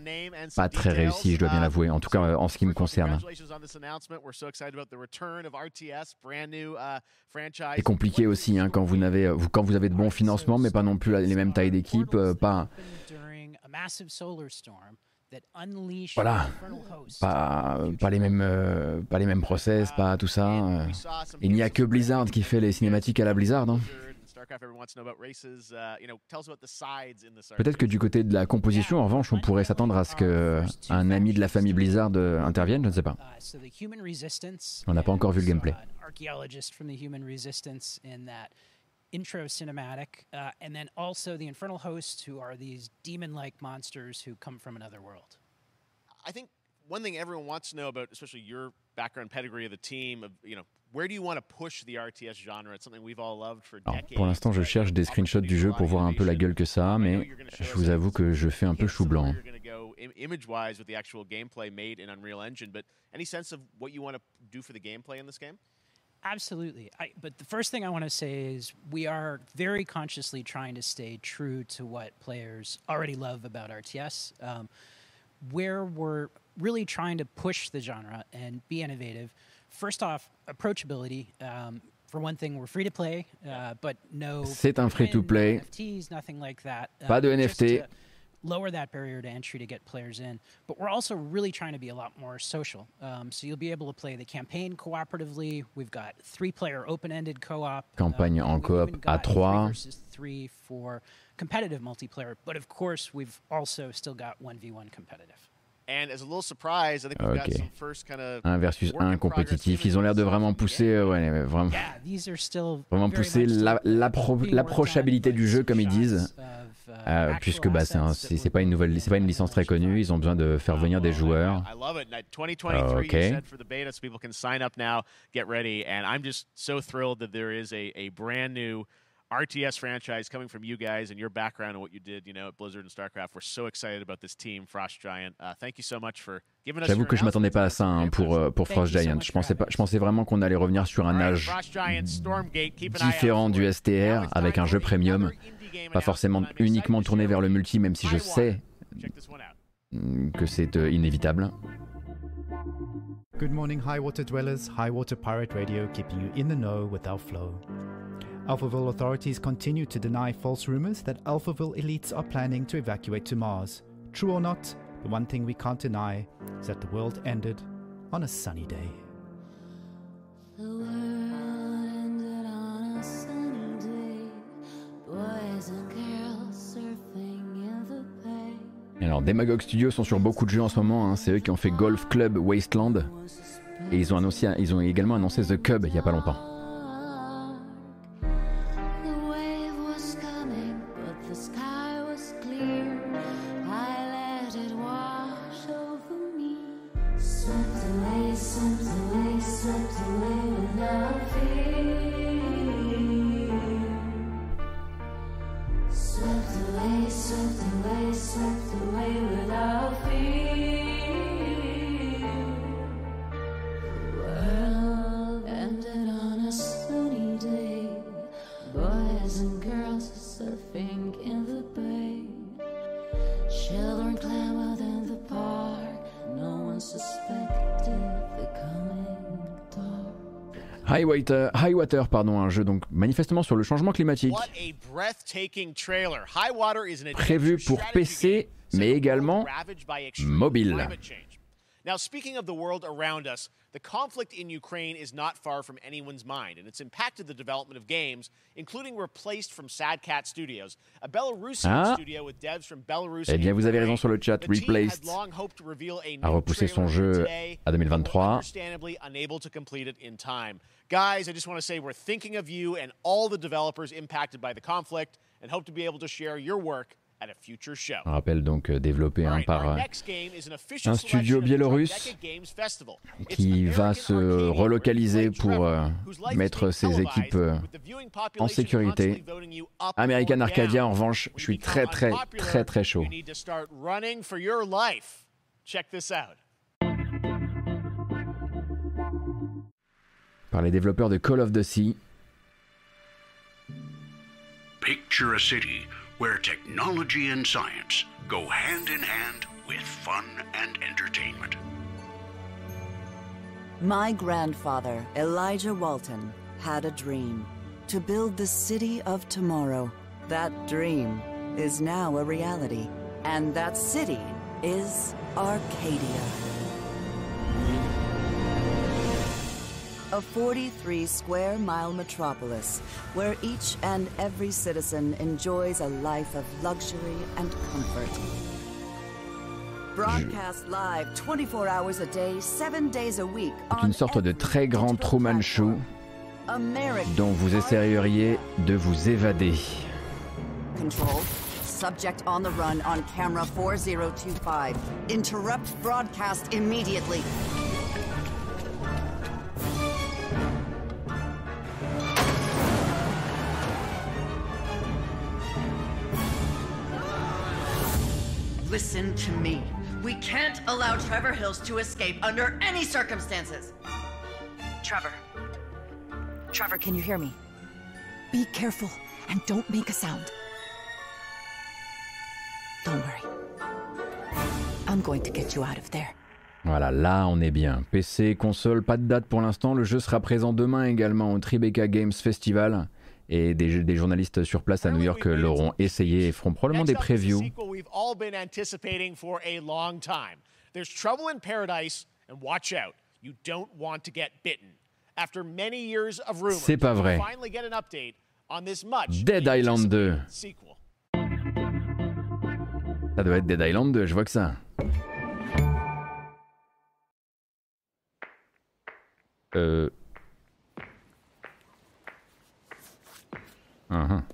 pas très réussie, je dois bien l'avouer, en tout cas en ce qui me concerne.
Congratulations on
compliqué aussi hein, quand, vous avez de bons financements, mais pas non plus les mêmes tailles d'équipe, euh, pas, Voilà. pas les mêmes, euh, pas les mêmes process, pas tout ça. euh. Il n'y a que Blizzard qui fait les cinématiques à la Blizzard. hein.
Uh,
Peut-être que du côté de la composition, en revanche, on pourrait s'attendre à ce qu'un ami de la famille Blizzard euh, intervienne, je ne sais pas.
Uh.
On n'a pas encore vu le gameplay.
an archaeologist from the human resistance in that intro cinematic, uh, and then also the infernal hosts, who are these demon-like monsters who come from another world.
I think one thing everyone wants to know about, especially your background pedigree of the team, of you know, where do you want to push the RTS genre? It's something we've all loved for
Alors,
decades.
pour l'instant, je cherche des screenshots du jeu pour voir un peu la gueule que ça a, mais je vous avoue que je fais un peu chou blanc.
You're going to go Im- image-wise with the actual gameplay made in Unreal Engine, but any sense of what you want to do for the gameplay in this game?
Absolutely. I, but the first thing I want to say is we are very consciously trying to stay true to what players already love about RTS. Um, where we're really trying to push the genre and be innovative. First off, approachability. Um, for one thing, we're free to play, uh, but no.
C'est un free-to-play.
NFTs, nothing like that.
Pas de
Um, just
NFT.
to Lower that barrier to entry to get players in, but we're also really trying to be a lot more social. Um, so you'll be able to play the campaign cooperatively. We've got three-player open-ended co-op.
Campagne en
we've
coop
even
à
got three
trois.
versus three for competitive multiplayer. But of course, we've also still got one v one competitive.
Ok. 1 versus 1 compétitif. Ils ont l'air de vraiment pousser, ouais, vraiment, vraiment pousser la- l'appro- l'approchabilité du jeu, comme ils disent. Euh, puisque bah, c'est un- pas une nouvelle, c'est pas une licence très connue. Ils ont besoin de faire venir des joueurs.
I love it. And at 2023,
Okay.
you said for the beta, so people can sign up now, get ready. And I'm just so thrilled that there is a, a brand new RTS franchise coming from you guys and your background and what you did, you know, at Blizzard and StarCraft. We're so excited about this team, Frost Giant. Uh, thank you so much for giving us
J'avoue que je m'attendais pas à ça hein, pour euh, pour Frost Giant. Je pensais pas, je pensais vraiment qu'on allait revenir sur un âge différent du STR avec un jeu premium, pas forcément uniquement tourné vers le multi, même si je sais que c'est euh, inévitable.
Good morning, High Water Dwellers. High Water Pirate Radio keeping you in the know with our flow. Alphaville authorities continue to deny false rumors that Alphaville elites are planning to evacuate to Mars. True or not, the one thing we can't deny is that the world ended on a sunny day.
The world ended on a sunny day. Boys and girls surfing in the bay.
Et Alors, Demagog Studios sont sur beaucoup de jeux en ce moment. hein. C'est eux qui ont fait Golf Club Wasteland. Et ils ont, annoncé, ils ont également annoncé The Cub il y a pas longtemps. Water, High Water, pardon, un jeu donc manifestement sur le changement climatique, prévu pour PC, mais également mobile.
climate change. Now, speaking of the world around us, the conflict in Ukraine is not far from anyone's mind, and it's impacted the development of games, including replaced from Sad Cat Studios, a Belarusian
Ah.
studio with devs from Belarus.
Eh bien, vous avez raison sur le chat. Replaced
a
repoussé son jeu à 2023.
understandably unable to complete it in time. Guys, I just want to say we're thinking of you and all the developers impacted by the conflict and hope to be able to share your work at a future show.
On rappelle donc euh, développé hein, par euh, un studio biélorusse qui va se relocaliser pour euh, mettre ses équipes euh, en sécurité. American Arcadia, en revanche, je suis très très très très chaud.
Check this out.
Par les développeurs de Call of the Sea.
Picture a city where technology and science go hand in hand with fun and entertainment.
My grandfather, Elijah Walton, had a dream to build the city of tomorrow. That dream is now a reality, and that city is Arcadia. A 43 square mile metropolis where each and every citizen enjoys a life of luxury and comfort. Broadcast live 24 hours a day, 7 days a week
C'est une sorte de très grand Truman Show dont vous essayeriez de vous évader.
Control. Subject on the run on camera 4025. Interrupt broadcast immediately.
Listen to me. We can't allow Trevor Hills to escape under any circumstances.
Trevor. Trevor, can you hear me? Be careful and don't make a sound. Don't worry. I'm going to get you out of there.
Voilà, là on est bien. PC, console, pas de date pour l'instant. Le jeu sera présent demain également au Tribeca Games Festival. Et des, journalistes sur place à New York euh, l'auront essayé et feront probablement des previews.
There's trouble
C'est pas vrai. Dead Island 2. Ça doit être Dead Island 2, je vois que ça. Euh Ага.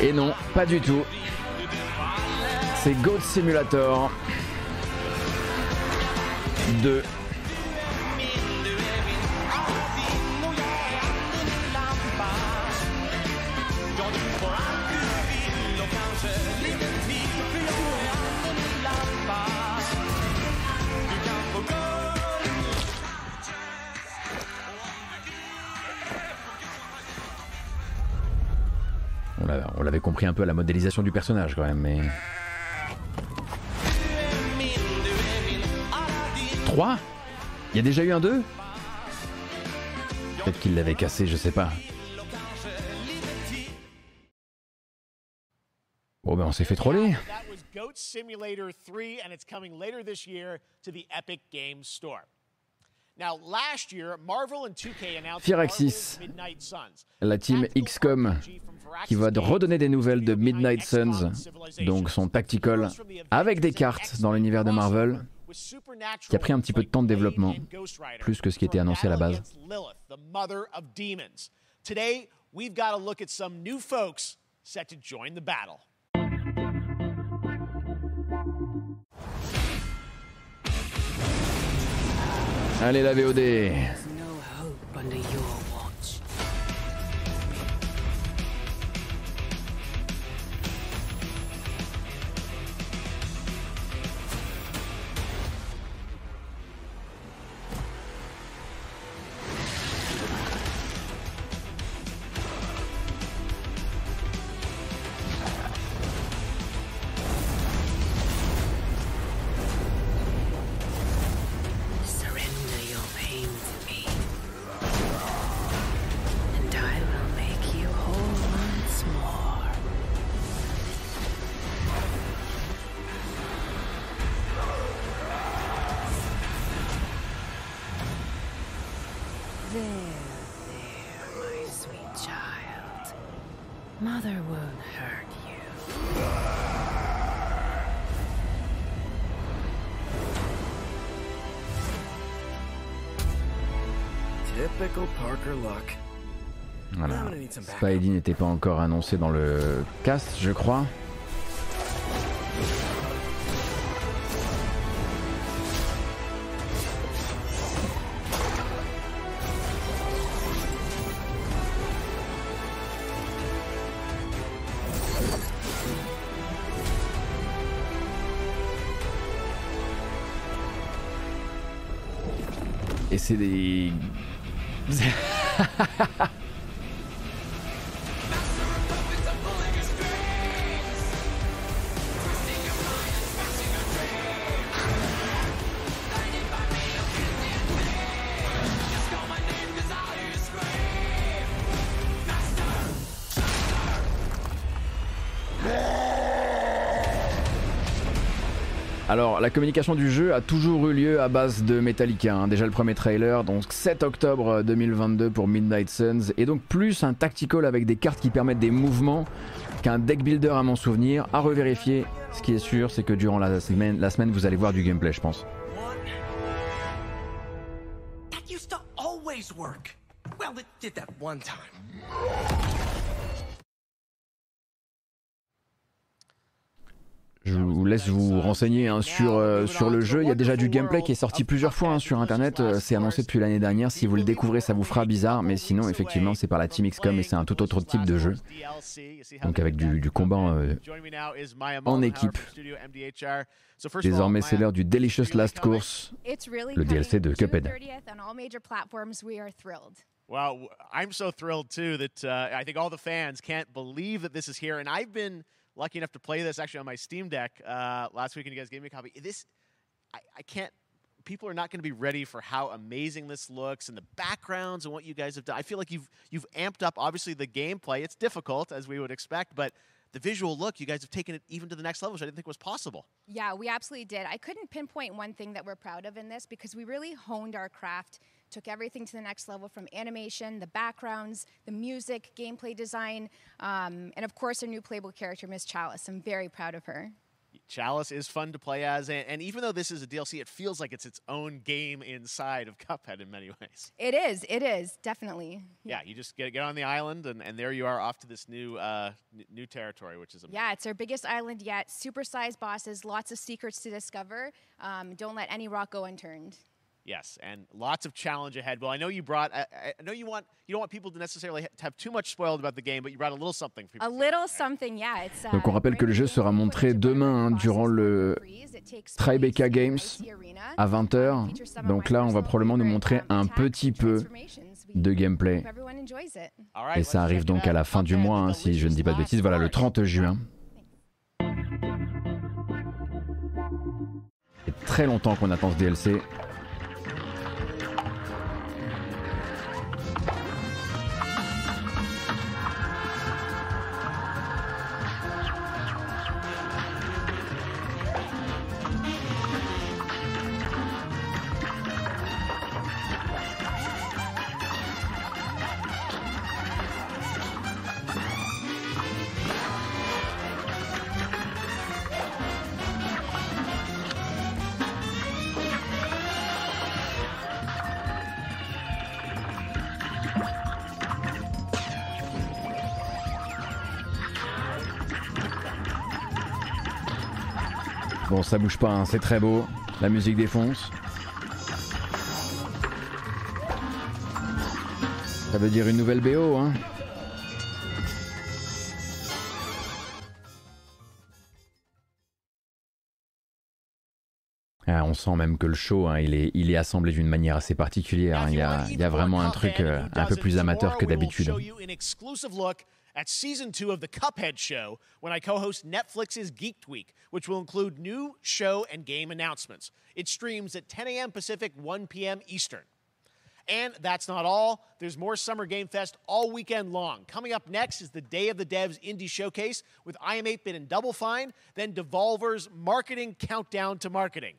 Et non, pas du tout. C'est Goat Simulator 2. L'avait compris un peu la modélisation du personnage quand même, mais. 3 Il y a déjà eu un 2 Peut-être qu'il l'avait cassé, je sais pas. Bon ben on s'est fait troller.
Simulator 3, and it's coming later this year to the Epic Games Store.
Firaxis,
Marvel's Midnight Suns.
la team XCOM, qui va redonner des nouvelles de Midnight Suns, donc son tactical, avec des cartes dans l'univers de Marvel, qui a pris un petit peu de temps de développement, plus que ce qui était annoncé à la base.
Today, we've got to look at some new folks set to join the battle.
Allez la VOD Spidey n'était pas encore annoncé dans le cast, je crois. Et c'est des... [laughs] Alors, la communication du jeu a toujours eu lieu à base de Metallica. hein. Déjà le premier trailer, donc 7 octobre 2022 pour Midnight Suns, et donc plus un tactical avec des cartes qui permettent des mouvements qu'un deck builder à mon souvenir. À revérifier. Ce qui est sûr, c'est que durant la semaine, vous allez voir du gameplay, je pense. Vous renseigner hein, sur, euh, sur le jeu. Il y a déjà du gameplay qui est sorti plusieurs fois hein, sur internet. Euh, C'est annoncé depuis l'année dernière. Si vous le découvrez, ça vous fera bizarre. Mais sinon, effectivement, c'est par la Team XCOM et c'est un tout autre type de jeu. Donc avec du, combat euh, en équipe. Désormais, c'est l'heure du Delicious Last Course, le DLC de Cuphead.
30th on all major platforms. We are thrilled.
Well, w- I'm so thrilled too that uh, I think all the fans can't believe that this is here. Lucky enough to play this actually on my Steam Deck uh, last week, and you guys gave me a copy. This, I, I can't people are not going to be ready for how amazing this looks and the backgrounds and what you guys have done. I feel like you've you've amped up obviously the gameplay. It's difficult as we would expect, but the visual look, you guys have taken it even to the next level, which I didn't think was possible.
Yeah, we absolutely did. I couldn't pinpoint one thing that we're proud of in this because we really honed our craft, took everything to the next level from animation, the backgrounds, the music, gameplay design, um, and of course, our new playable character, Miss Chalice. I'm very proud of her.
Chalice is fun to play as, and, and, even though this is a DLC, it feels like it's its own game inside of Cuphead in many [laughs] ways.
It is. It is definitely.
Yeah, you just get get on the island, and, and there you are off to this new uh, n- new territory, which is amazing.
yeah, it's our biggest island yet. Supersized bosses, lots of secrets to discover. Um, don't let any rock go unturned.
Yes, and lots of challenge ahead. Well, I know you brought. I, I know you want you don't want people to necessarily have too much spoiled about the game, but you brought a little something for people.
A little something, yeah. It's, uh,
Donc on rappelle que le jeu sera montré demain hein, durant le Tribeca Games à 20h. Donc là, on va probablement nous montrer un petit peu de gameplay. Et ça arrive donc à la fin du mois, hein, si je ne dis pas de bêtises. Voilà, le 30 juin. C'est très longtemps qu'on attend ce DLC. Pas, hein, c'est très beau. La musique défonce. Ça veut dire une nouvelle BO, hein. Ah, on sent même que le show, hein, il, est, assemblé d'une manière assez particulière. Il, y a, il y a vraiment un truc euh, un peu plus amateur que d'habitude.
At season two of the Cuphead show when I co host Netflix's Geeked Week, which will include new show and game announcements. It streams at 10 a.m. Pacific, 1 p.m. Eastern. And that's not all. There's more Summer Game Fest all weekend long. Coming up next is the Day of the Devs Indie Showcase with IM 8 Bit and Double Fine, then Devolver's Marketing Countdown to Marketing.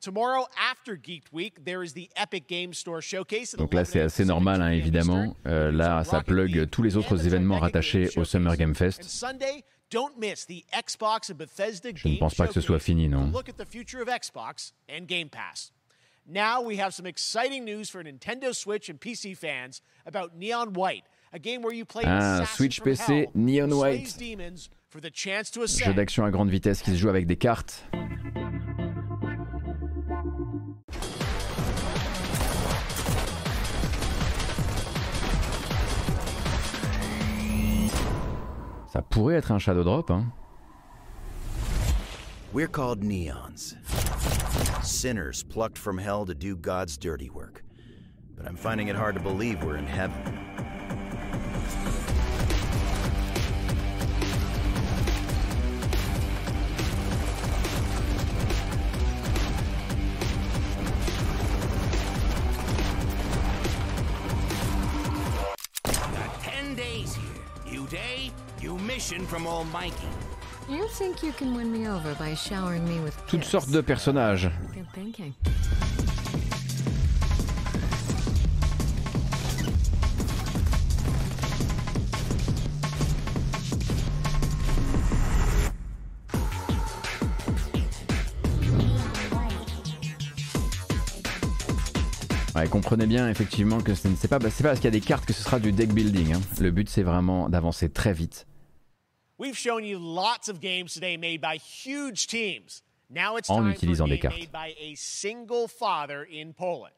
Tomorrow, after Geeked Week, there is the Epic Game Store Showcase.
Donc là, c'est assez normal, hein, évidemment. Euh, là, ça plug tous les autres événements rattachés au Summer Game Fest. Je ne pense pas que ce soit fini, non.
look at the future of Xbox and Game Pass. Now we have some exciting news for Nintendo Switch and PC fans about Neon White, a game where you play
Ah, Switch PC, Neon White. Jeu d'action à grande vitesse qui se joue avec des cartes. Ça pourrait être un Shadow Drop, hein.
We're called neons. Sinners plucked from hell to do God's dirty work. But I'm finding it hard to believe we're in heaven.
New mission from Almighty.
You think you can win me over by showering me with
Toutes sortes de personnages.
Good thinking.
Ouais, comprenez bien effectivement que ce n'est pas, c'est pas parce qu'il y a des cartes que ce sera du deck building. hein. Le but c'est vraiment d'avancer très vite.
We've shown you lots of games today made by huge teams. Now it's
En
time
utilisant
for a
des
game
cartes.
made by a single father in Poland.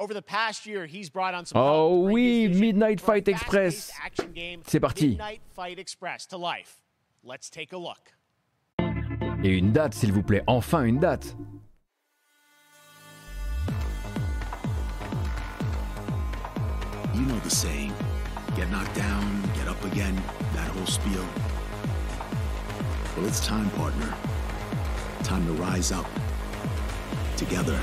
Over the past year, he's brought on some
Oh oui, Midnight Fight Express.
action game
C'est parti.
Midnight Fight Express to life. Let's take a look.
Et une date s'il vous plaît, enfin une date.
You know the saying get knocked down, get up again, that whole spiel. Well, it's time, partner. Time to rise up. Together.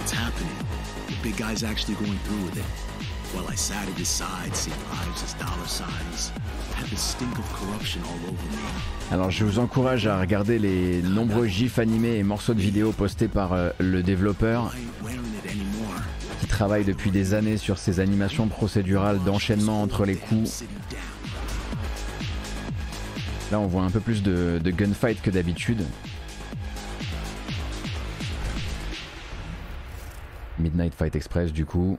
It's happening. The big guy's actually going through with it. While I sat at his side, seeing lives as dollar signs,
Alors je vous encourage à regarder les nombreux gifs animés et morceaux de vidéos postés par euh, le développeur qui travaille depuis des années sur ces animations procédurales d'enchaînement entre les coups. Là on voit un peu plus de, de gunfight que d'habitude. Midnight Fight Express du coup.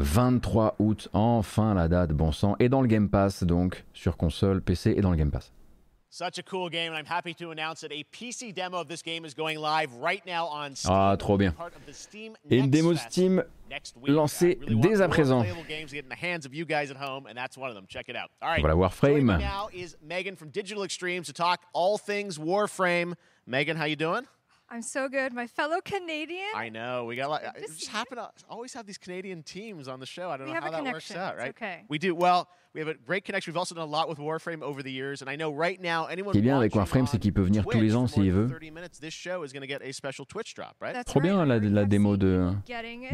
23 août, enfin la date, bon sang, et dans le Game Pass donc, sur console, PC et dans le Game Pass.
Such a cool game, and I'm happy to announce that a PC demo of this game is going live right now on Steam.
Ah, trop bien. Et une démo Steam lancée dès à présent. Voilà Warframe.
Megan, how you doing?
I'm so good. My fellow Canadian.
I know we got. A lot, it just
see
happen to always have these Canadian teams on the show. I don't
We
know
have
how that works
connection.
out,
It's
right?
okay.
We do. Well, we have a great connection. We've also done a lot with Warframe over the years, and I know right now anyone
Ce qui est bien avec
watching
Warframe, c'est qu'il peut venir tous
Twitch
les ans s'il
than
veut.
30 minutes, this show is going to get a special Twitch drop, right?
That's
Trop bien la, la démo de.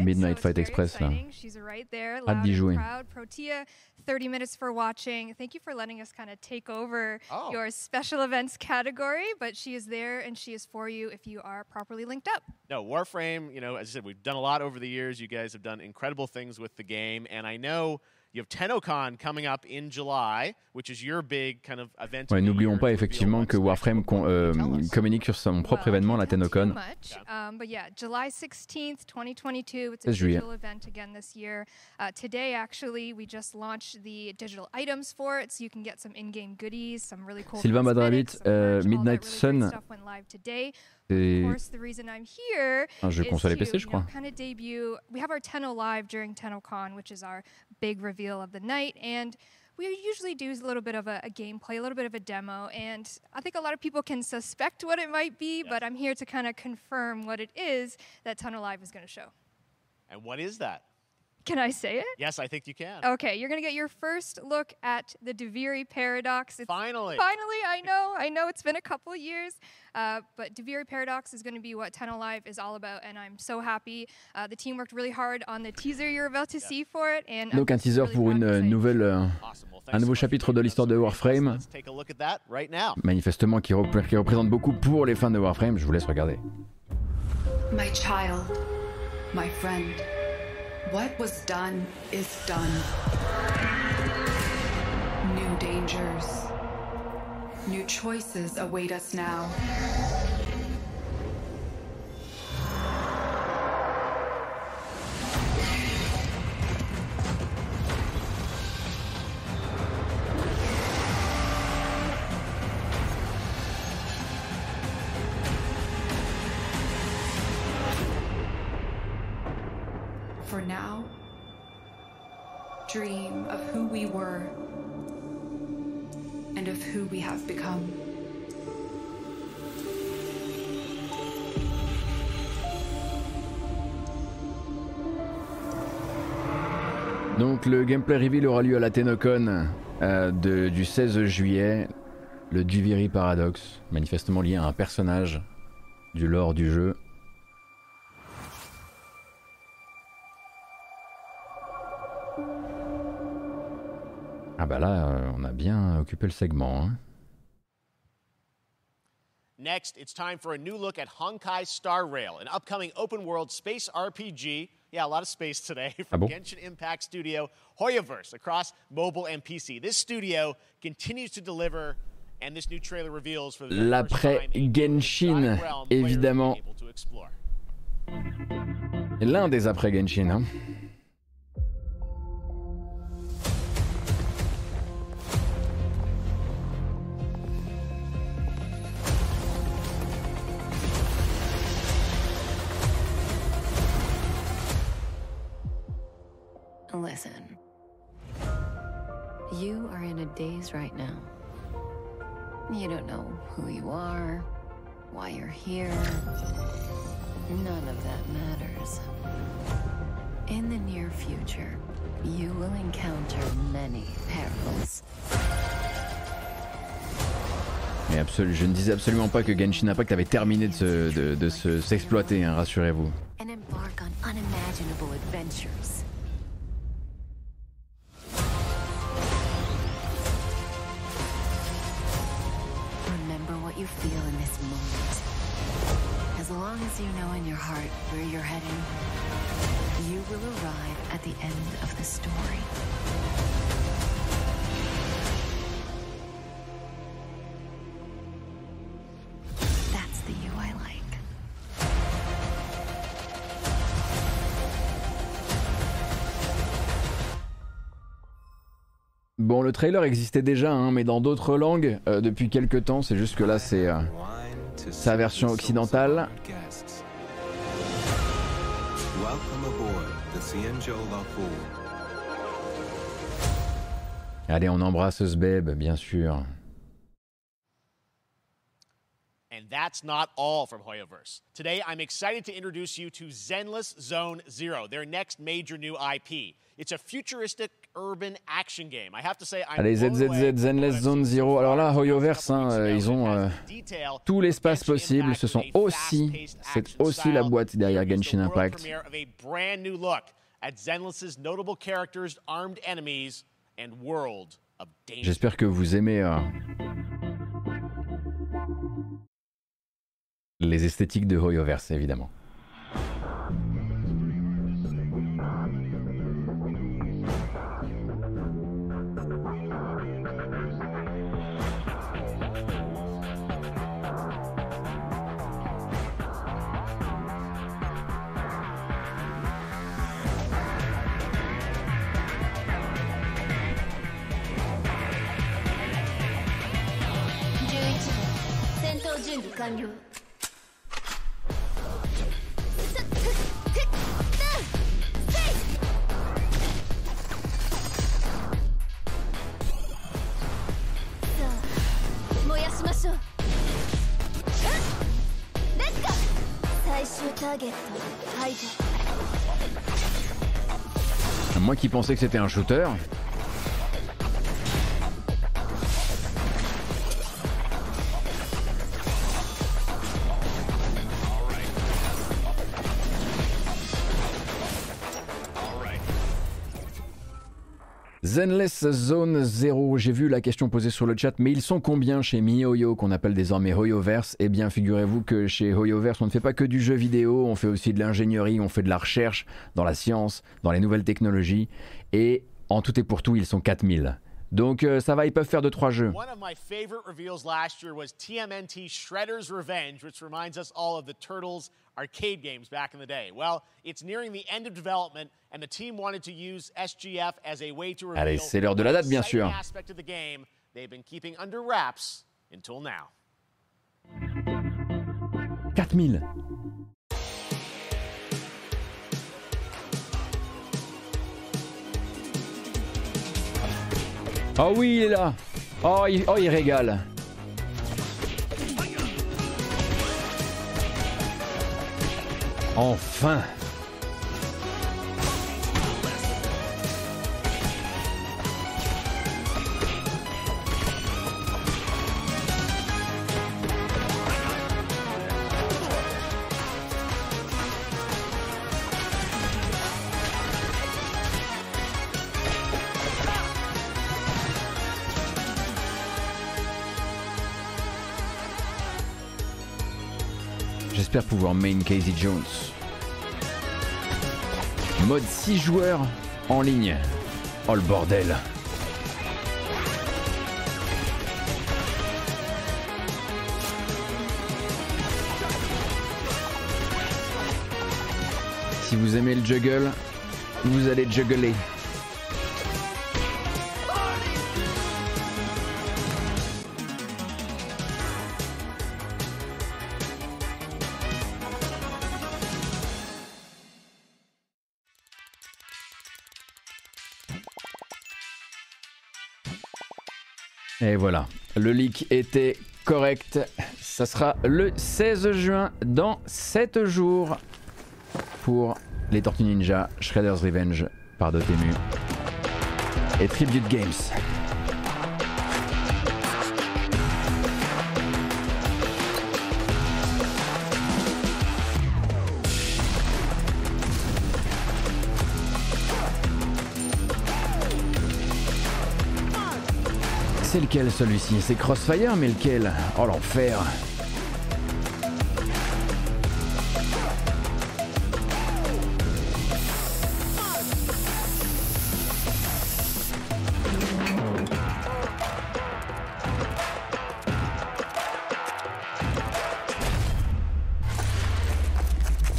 Midnight
so
Fight
it's very
Express là.
exciting. She's right there,
Hâte
loud
d'y jouer.
proud. Protea, 30 minutes for watching. Thank you for letting us kind of take over
Oh.
your special events category, but she is there and she is for you if you are properly linked up.
No, Warframe, you know, as I said, we've done a lot over the years. You guys have done incredible things with the game. And I know you have TennoCon coming up in July, which is your big kind of event.
Ouais, N'oublions pas effectivement que Warframe con- euh, communique sur son propre événement, la TennoCon.
much. Um, but yeah, July 16th, 2022. It's a
16 juillet.
digital event again this year. Uh, today, actually, we just launched the digital items for it, so you can get some in-game goodies, some really cool.
Sylvain euh,
that
Midnight Sun,
stuff went live today.
c'est
Of course, the reason I'm here
un jeu console et
to,
PC, je crois.
kind of debut. We have our Tenno live during TennoCon, which is our big reveal of the night, and we usually do a little bit of a, a gameplay, a little bit of a demo, and I think a lot of people can suspect what it might be, but I'm here to kind of confirm what it is that Tenno Live is going to show.
And what is that?
Can I say it?
Yes, I think you can.
Okay, you're gonna get your first look at the Deviri paradox. It's
Finally.
finally, I know, I know, it's been a couple of years, uh, but Deviri paradox is gonna be what Tenno Live is all about, and I'm so happy. Uh, the team worked really hard on the teaser you're about to see for it, and I'm
Donc un teaser pour une euh, nouvelle, euh, un nouveau chapitre de l'histoire de Warframe,
Let's take a look at that right now.
manifestement qui, repré- qui représente beaucoup pour les fans de Warframe. Je vous laisse regarder.
My child, my friend, what was done is done. New dangers, new choices await us now. Dream of who we were and of who we have become.
Donc le gameplay reveal aura lieu à la TennoCon euh, du 16 juillet. Le Duviri Paradox, manifestement lié à un personnage du lore du jeu. Bah là, euh, on a bien occupé le segment. hein.
Next, it's time for a new look at Honkai Star Rail, an upcoming open world space RPG. Yeah, a lot of space today [laughs] from
Ah bon?
Genshin Impact studio Hoyaverse across mobile and PC. This studio continues to deliver, and this new trailer reveals for the
L'après Genshin, évidemment.
to explore.
L'un des après Genshin. hein.
You are in a daze right now. You don't know who you are, why you're here, None of that matters. In the near future, you will encounter many perils.
Mais absolu- je ne disais absolument pas que Genshin Impact avait terminé de se- de- de se- s'exploiter, hein, rassurez-vous.
and embark on unimaginable adventures. You feel in this moment. As long as you know in your heart where you're heading, you will arrive at the end of the story.
Bon, le trailer existait déjà, hein, mais dans d'autres langues euh, depuis quelques temps. C'est juste que là, c'est euh, sa version occidentale. Allez, on embrasse ce beb, bien sûr.
And that's not all from Hoyoverse. Today, I'm excited to introduce you to Zenless Zone Zero, their next major new IP. It's a futuristic urban action game. I have to say, I'm
Allez, ZZZ, Zenless Zone Zero. Alors là, Hoyoverse, hein, ils ont euh, tout l'espace possible. Ce sont aussi, c'est aussi la boîte derrière Genshin Impact. J'espère que vous aimez euh, les esthétiques de Hoyoverse, évidemment. Moi qui pensais que c'était un shooter. Zenless Zone 0, j'ai vu la question posée sur le chat, mais ils sont combien chez MiHoYo, qu'on appelle désormais Hoyoverse? Eh bien, figurez-vous que chez Hoyoverse, on ne fait pas que du jeu vidéo, on fait aussi de l'ingénierie, on fait de la recherche dans la science, dans les nouvelles technologies, et en tout et pour tout, ils sont 4000. Donc euh, ça va, ils peuvent faire 2-3 jeux.
One of my favorite reveals last year was TMNT Shredder's Revenge, which reminds us all of the Turtles arcade games back in the day. Well, it's nearing the end of development, and the team wanted to use SGF as a way to reveal
Allez, c'est l'heure de la date, bien sûr.
aspect of the game they've been keeping under wraps until now.
4000 Oh oui, il est là. Oh, il, oh, il régale. Enfin Pouvoir main Casey Jones. Mode 6 joueurs en ligne. Oh le bordel. Si vous aimez le juggle, vous allez juggler. Et voilà, le leak était correct. Ça sera le 16 juin dans 7 jours pour les Tortues Ninja, Shredder's Revenge par Dotemu et Tribute Games. C'est lequel celui-ci? C'est Crossfire, mais lequel? Oh l'enfer!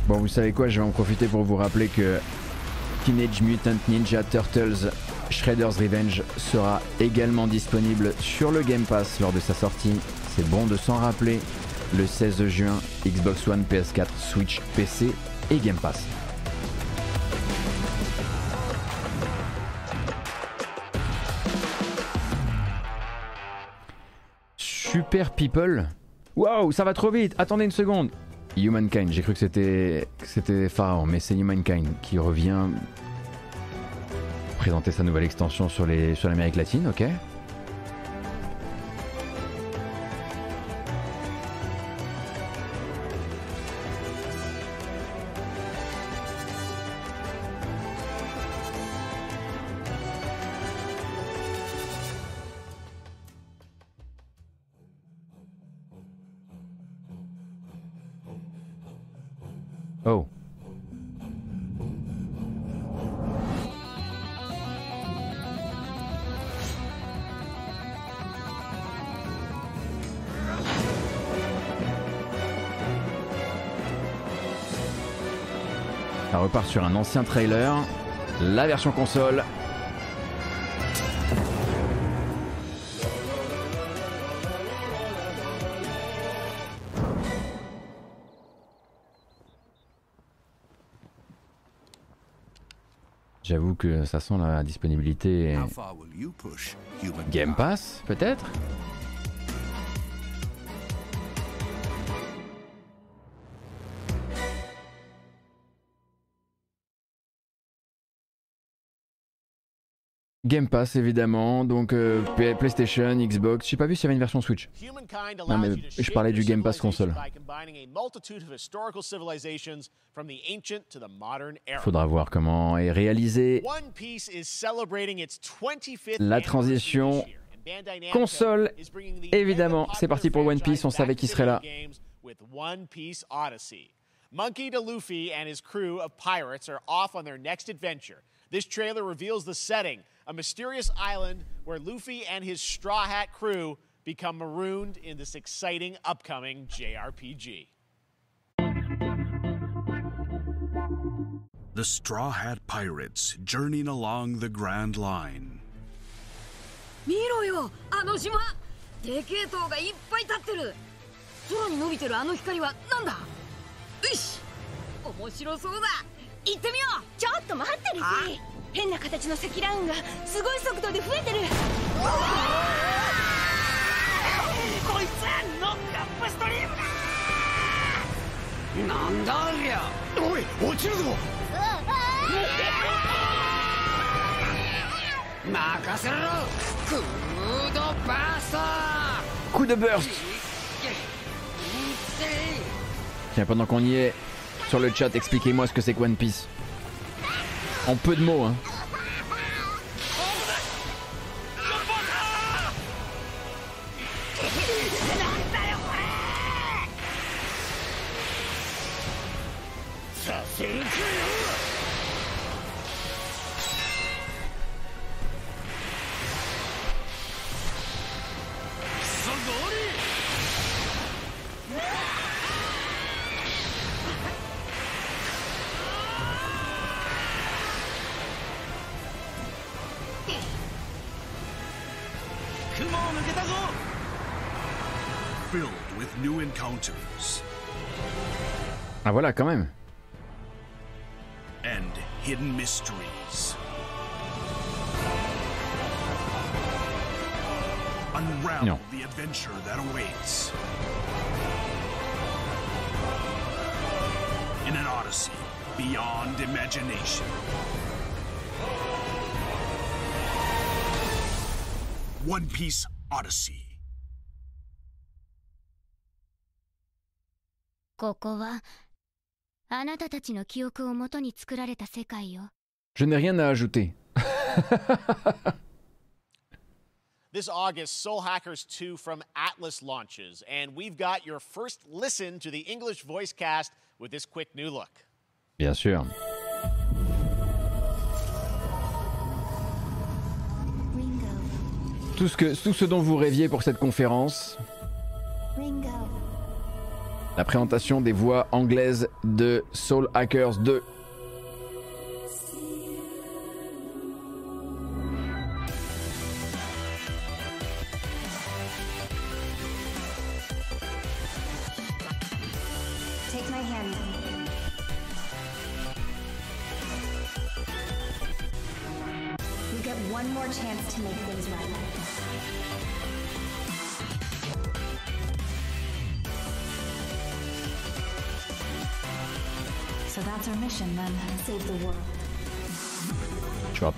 Bon, vous savez quoi, je vais en profiter pour vous rappeler que Teenage Mutant Ninja Turtles Shredder's Revenge sera également disponible sur le Game Pass lors de sa sortie. C'est bon de s'en rappeler. Le 16 juin, Xbox One, PS4, Switch, PC et Game Pass. Super People Waouh, ça va trop vite Attendez une seconde Humankind, j'ai cru que c'était Pharaon, mais c'est Humankind qui revient présenter sa nouvelle extension sur les sur l'Amérique latine, ok? Sur un ancien trailer, la version console. J'avoue que ça sent la disponibilité Game Pass, peut-être? Game Pass évidemment, donc euh, PlayStation, Xbox. J'ai pas vu s'il y avait une version Switch. Non mais je parlais du Game Pass console.
to.
Faudra voir comment est réalisé
One Piece is celebrating its 25th
la transition console. Évidemment, c'est parti pour One Piece. On savait qu'il serait là.
Monkey D. Luffy and his crew of pirates are off on their next adventure. This trailer reveals the setting, a mysterious island where Luffy and his Straw Hat crew become marooned in this exciting upcoming JRPG.
The Straw Hat Pirates journeying along the Grand Line.
見ろよあの島でけえ塔がいっぱい立ってる空に伸びてるあの光はなんだよし面白そうだ 行ってみよう。
ちょっと待ってルフィ変な形の積乱雲がすごい速度で増えてる。
こいつノックアップストリームだなんだありゃ！おい落ちるぞ！任せろ！クードバースト。
Coup de burst Tiens, pendant qu'on y est, sur le chat, expliquez-moi ce que c'est que One Piece. En peu de mots, hein. Ah voilà, quand même.
And hidden mysteries. Unravel
non.
the adventure that awaits.
In an odyssey beyond imagination. One Piece Odyssey.
ここは
Je n'ai rien à ajouter. [laughs]
This August, Soul Hackers 2 from Atlas launches, and we've got your first listen to the English voice cast with this quick new look.
Bien sûr. Tout ce, que, tout ce dont vous rêviez pour cette conférence, la présentation des voix anglaises de Soul Hackers 2.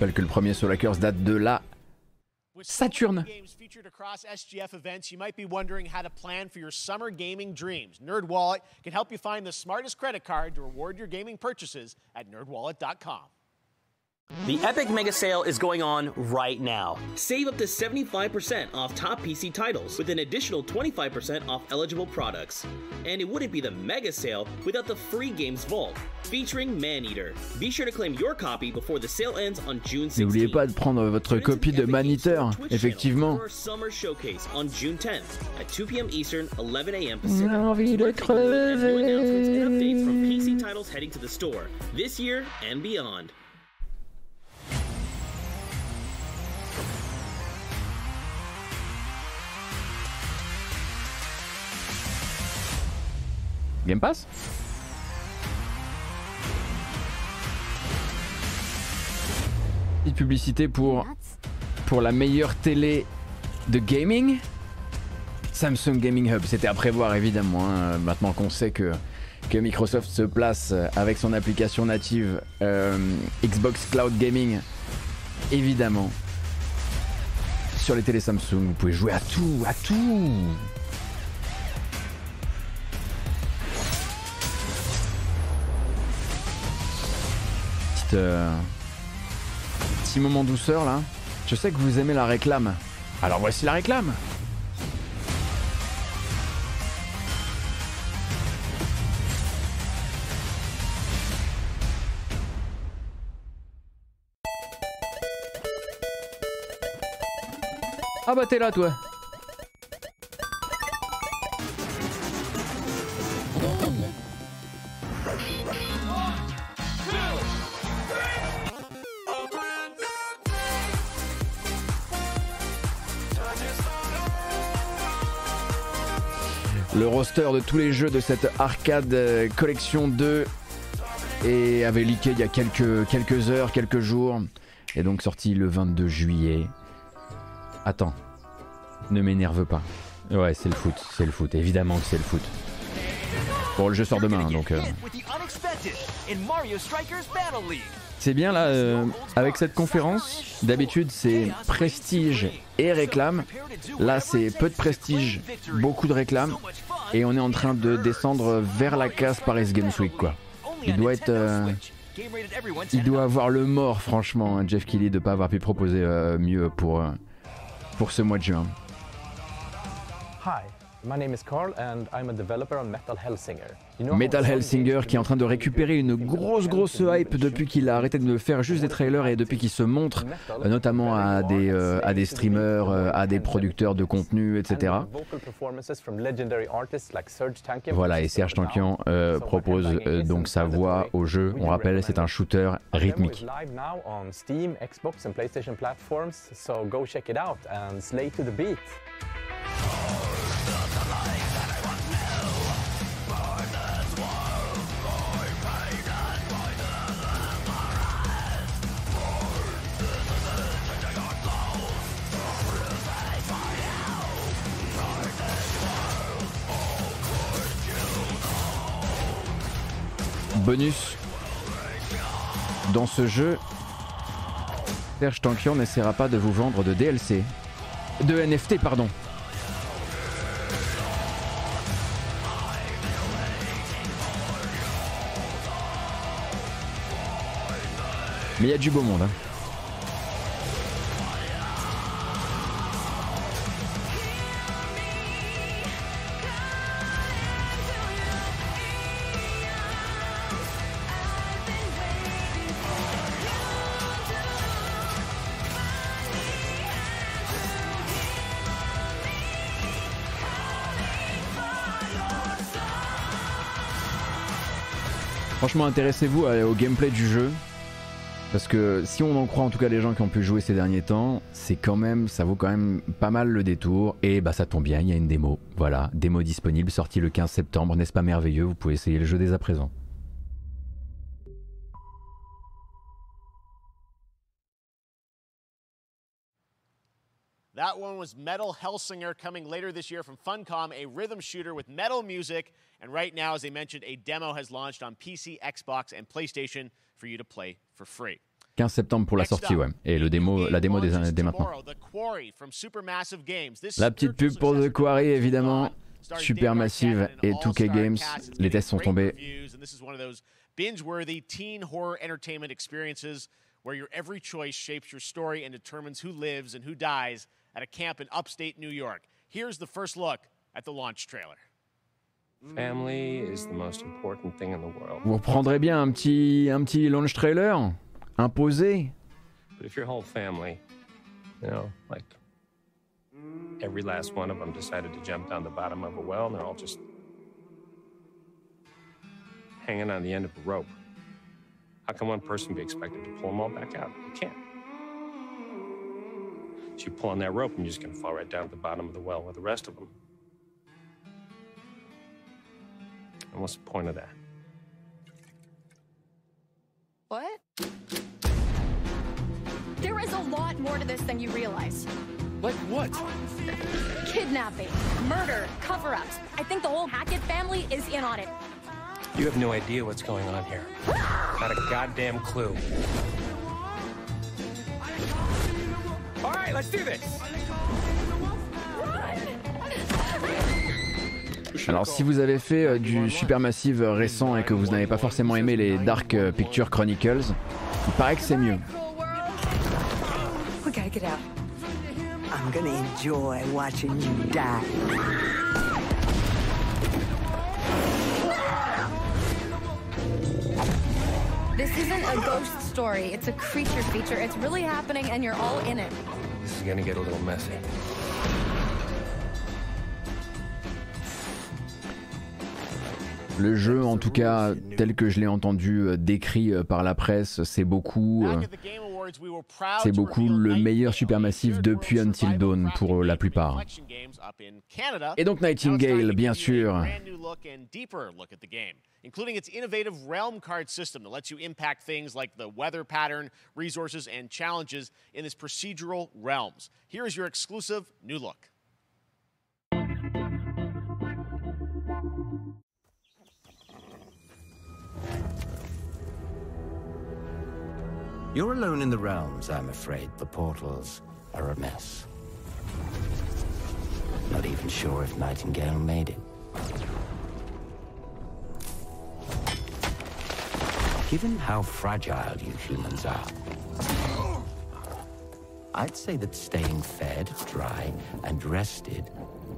Rappelle que le premier Soul date de la Saturne.
Games featured across SGF events, you might be wondering how to plan for your summer gaming dreams. NerdWallet can help you find the smartest credit card to reward your gaming purchases at nerdwallet.com.
The Epic Mega Sale is going on right now. Save up to 75% off top PC titles with an additional 25% off eligible products. And it wouldn't be the Mega Sale without the free games vault featuring Maneater. Be sure to claim your copy before the sale ends on June 16th.
N'oubliez pas de prendre votre copie de Maneater, effectivement.
For our summer showcase on June 10th at 2 p.m. Eastern, 11 a.m. Pacific.
J'ai envie de
New announcements and updates from. PC titles heading to the store this year and beyond.
Game Pass Petite publicité pour, pour la meilleure télé de gaming Samsung Gaming Hub, c'était à prévoir évidemment, hein, maintenant qu'on sait que, que Microsoft se place avec son application native euh, Xbox Cloud Gaming, évidemment. Sur les télé Samsung, vous pouvez jouer à tout, à tout Euh, Petit moment douceur là. Je sais que vous aimez la réclame. Alors voici la réclame. Ah bah t'es là toi. Roster de tous les jeux de cette arcade euh, collection 2 et avait leaké il y a quelques, quelques heures, quelques jours, et donc sorti le 22 juillet. Attends, ne m'énerve pas. Ouais, c'est le foot, c'est le foot, évidemment que c'est le foot. Bon, le jeu sort demain, donc... euh. C'est bien là, euh, avec cette conférence, d'habitude c'est prestige et réclame. Là c'est peu de prestige, beaucoup de réclame. Et on est en train de descendre vers la casse Paris Games Week quoi. Il doit être... euh, il doit avoir le mort franchement, hein, Jeff Kelly, de pas avoir pu proposer euh, mieux pour, euh, pour ce mois de juin.
Hi, my name is Carl and I'm a developer on Metal Hellsinger. You know how
Metal Hellsinger qui est en train de récupérer une grosse grosse hype depuis qu'il a arrêté de faire juste des trailers et depuis qu'il se montre euh, notamment à des, euh, à des streamers, euh, à des producteurs de contenu, etc. Voilà, et Serge Tankian euh, propose euh, donc sa voix au jeu. On rappelle, c'est un shooter rythmique bonus dans ce jeu, Serge Tankian n'essaiera pas de vous vendre de DLC. De NFT, pardon. Mais il y a du beau monde. Hein. Franchement, intéressez-vous au gameplay du jeu. Parce que si on en croit en tout cas les gens qui ont pu jouer ces derniers temps, c'est quand même, ça vaut quand même pas mal le détour. Et bah ça tombe bien, il y a une démo. Voilà, démo disponible, sortie le 15 septembre. N'est-ce pas merveilleux? Vous pouvez essayer le jeu dès à présent.
That one was Metal Hellsinger coming later this year from Funcom, a rhythm shooter with metal music. And right now, as I mentioned, a demo has launched on PC, Xbox, and PlayStation for you to play for free.
15 septembre pour la sortie, ouais. Et le démo, la démo dès, dès maintenant. La petite pub pour The Quarry, évidemment. Supermassive et 2K Games. Les tests sont tombés.
Binge-worthy teen horror entertainment experiences where your every choice shapes your story and determines who lives and who dies at a camp in upstate New York. Here's the first look at the launch trailer.
Family is the most important thing in the world.
Vous reprendrez bien un petit, un petit launch trailer imposé.
But if your whole family, you know, like every last one of them decided to jump down the bottom of a well and they're all just hanging on the end of a rope, how can one person be expected to pull them all back out? You can't. So you pull on that rope and you're just going to fall right down at the bottom of the well with the rest of them. And what's the point of that?
What? There is a lot more to this than you realize.
Like what?
Kidnapping, murder, cover ups. I think the whole Hackett family is in on it.
You have no idea what's going on here. Not a goddamn clue. All right, let's do this.
Alors si vous avez fait euh, du Supermassive récent et que vous n'avez pas forcément aimé les Dark euh, Picture Chronicles, il paraît que c'est mieux.
We gotta get out. I'm gonna enjoy watching you die.
This isn't a ghost story, it's a creature feature. It's really happening and you're all in it.
This is gonna get a little messy.
Le jeu, en tout cas, tel que je l'ai entendu euh, décrit euh, par la presse, c'est beaucoup, euh, c'est beaucoup le meilleur supermassif depuis Until Dawn pour la plupart. Et donc Nightingale, bien sûr.
Including its innovative realm card system that lets you impact things like the weather pattern, resources, and challenges in this procedural realms. Here is your exclusive new look.
You're alone in the realms, I'm afraid. The portals are a mess. Not even sure if Nightingale made it. Given how fragile you humans are, I'd say that staying fed, dry, and rested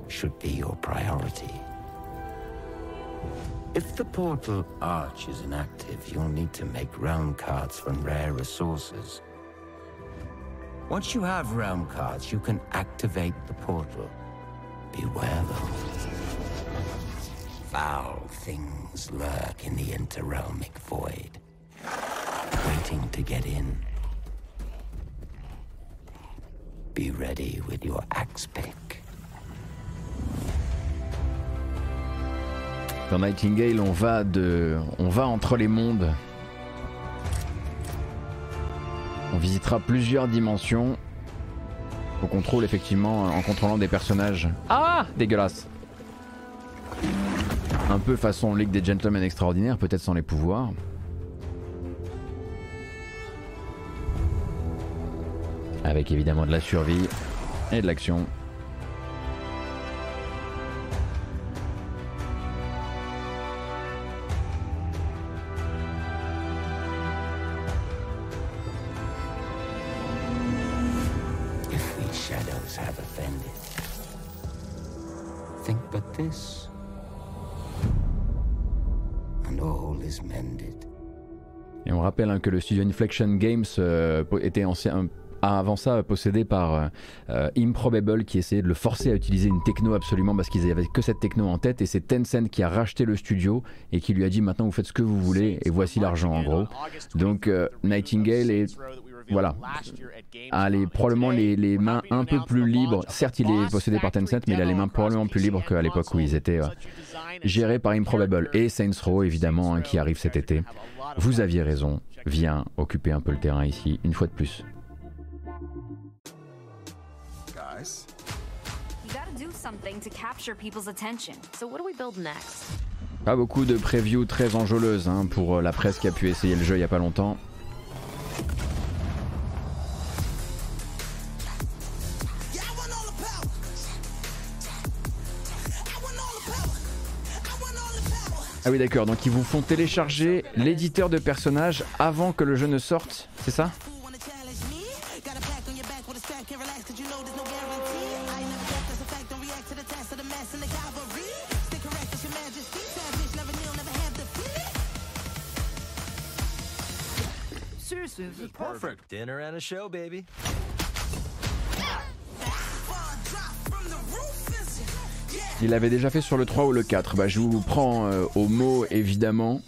should be your priority. If the portal arch is inactive, you'll need to make realm cards from rare resources. Once you have realm cards, you can activate the portal. Beware though. Foul things lurk in the interrealmic void, waiting to get in. Be ready with your axe pick.
Dans Nightingale, on va de, on va entre les mondes. On visitera plusieurs dimensions. On contrôle effectivement en contrôlant des personnages. Ah, dégueulasse. Un peu façon Ligue des Gentlemen extraordinaires, peut-être sans les pouvoirs. Avec évidemment de la survie et de l'action. Que le studio Inflection Games euh, était ancien, avant ça possédé par euh, euh, Improbable qui essayait de le forcer à utiliser une techno absolument parce qu'ils avaient que cette techno en tête et c'est Tencent qui a racheté le studio et qui lui a dit maintenant vous faites ce que vous voulez et voici l'argent en gros. Donc euh, Nightingale est voilà a les, probablement les, les mains un peu plus libres. Certes il est possédé par Tencent mais il a les mains probablement plus libres qu'à l'époque où ils étaient euh, gérés par Improbable et Saints Row évidemment hein, qui arrive cet été. Vous aviez raison, viens occuper un peu le terrain ici une fois de plus.
Guys?
Pas beaucoup de previews très enjôleuses hein, pour euh, la presse qui a pu essayer le jeu il y a pas longtemps. Ah oui d'accord, donc ils vous font télécharger l'éditeur de personnages avant que le jeu ne sorte, c'est ça?
Seriously, this is perfect. Dinner and a show, baby.
Il l'avait déjà fait sur le 3 ou le 4. Bah, je vous prends euh, au mot évidemment.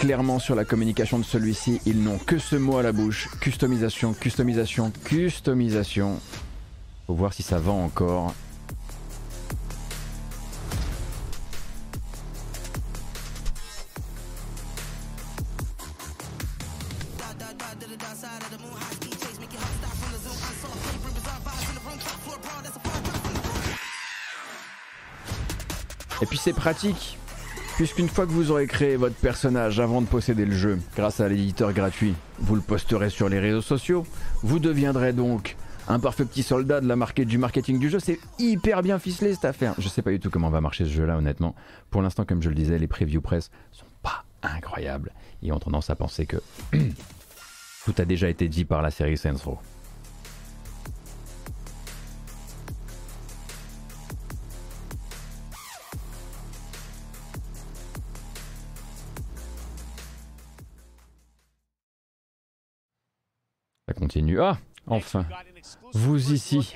Clairement sur la communication de celui-ci, ils n'ont que ce mot à la bouche. Customisation, customisation, customisation. Faut voir si ça vend encore. Et puis c'est pratique, puisqu'une fois que vous aurez créé votre personnage avant de posséder le jeu, grâce à l'éditeur gratuit, vous le posterez sur les réseaux sociaux, vous deviendrez donc un parfait petit soldat de la marque du marketing du jeu. C'est hyper bien ficelé cette affaire. Je sais pas du tout comment va marcher ce jeu-là, honnêtement. Pour l'instant, comme je le disais, les previews presse sont pas incroyables. Ils ont tendance à penser que [clears throat] tout a déjà été dit par la série Saints Row. Continue. Ah, enfin. Vous ici.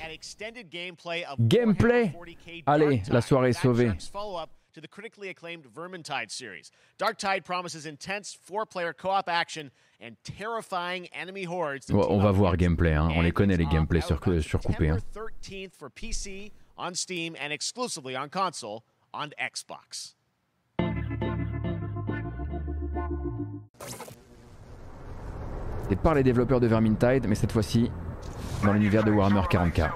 Gameplay Allez, la soirée est sauvée.
to the critically acclaimed Vermintide series. Dark Tide promises intense four-player co-op action and terrifying enemy hordes. to
Ouais,
team
on va voir gameplay, hein. on les connaît les gameplays sur, surcoupés. Hein.
September 13th for PC, on Steam, and exclusively on console on Xbox.
C'est par les développeurs de Vermintide, mais cette fois-ci dans l'univers de Warhammer 40k.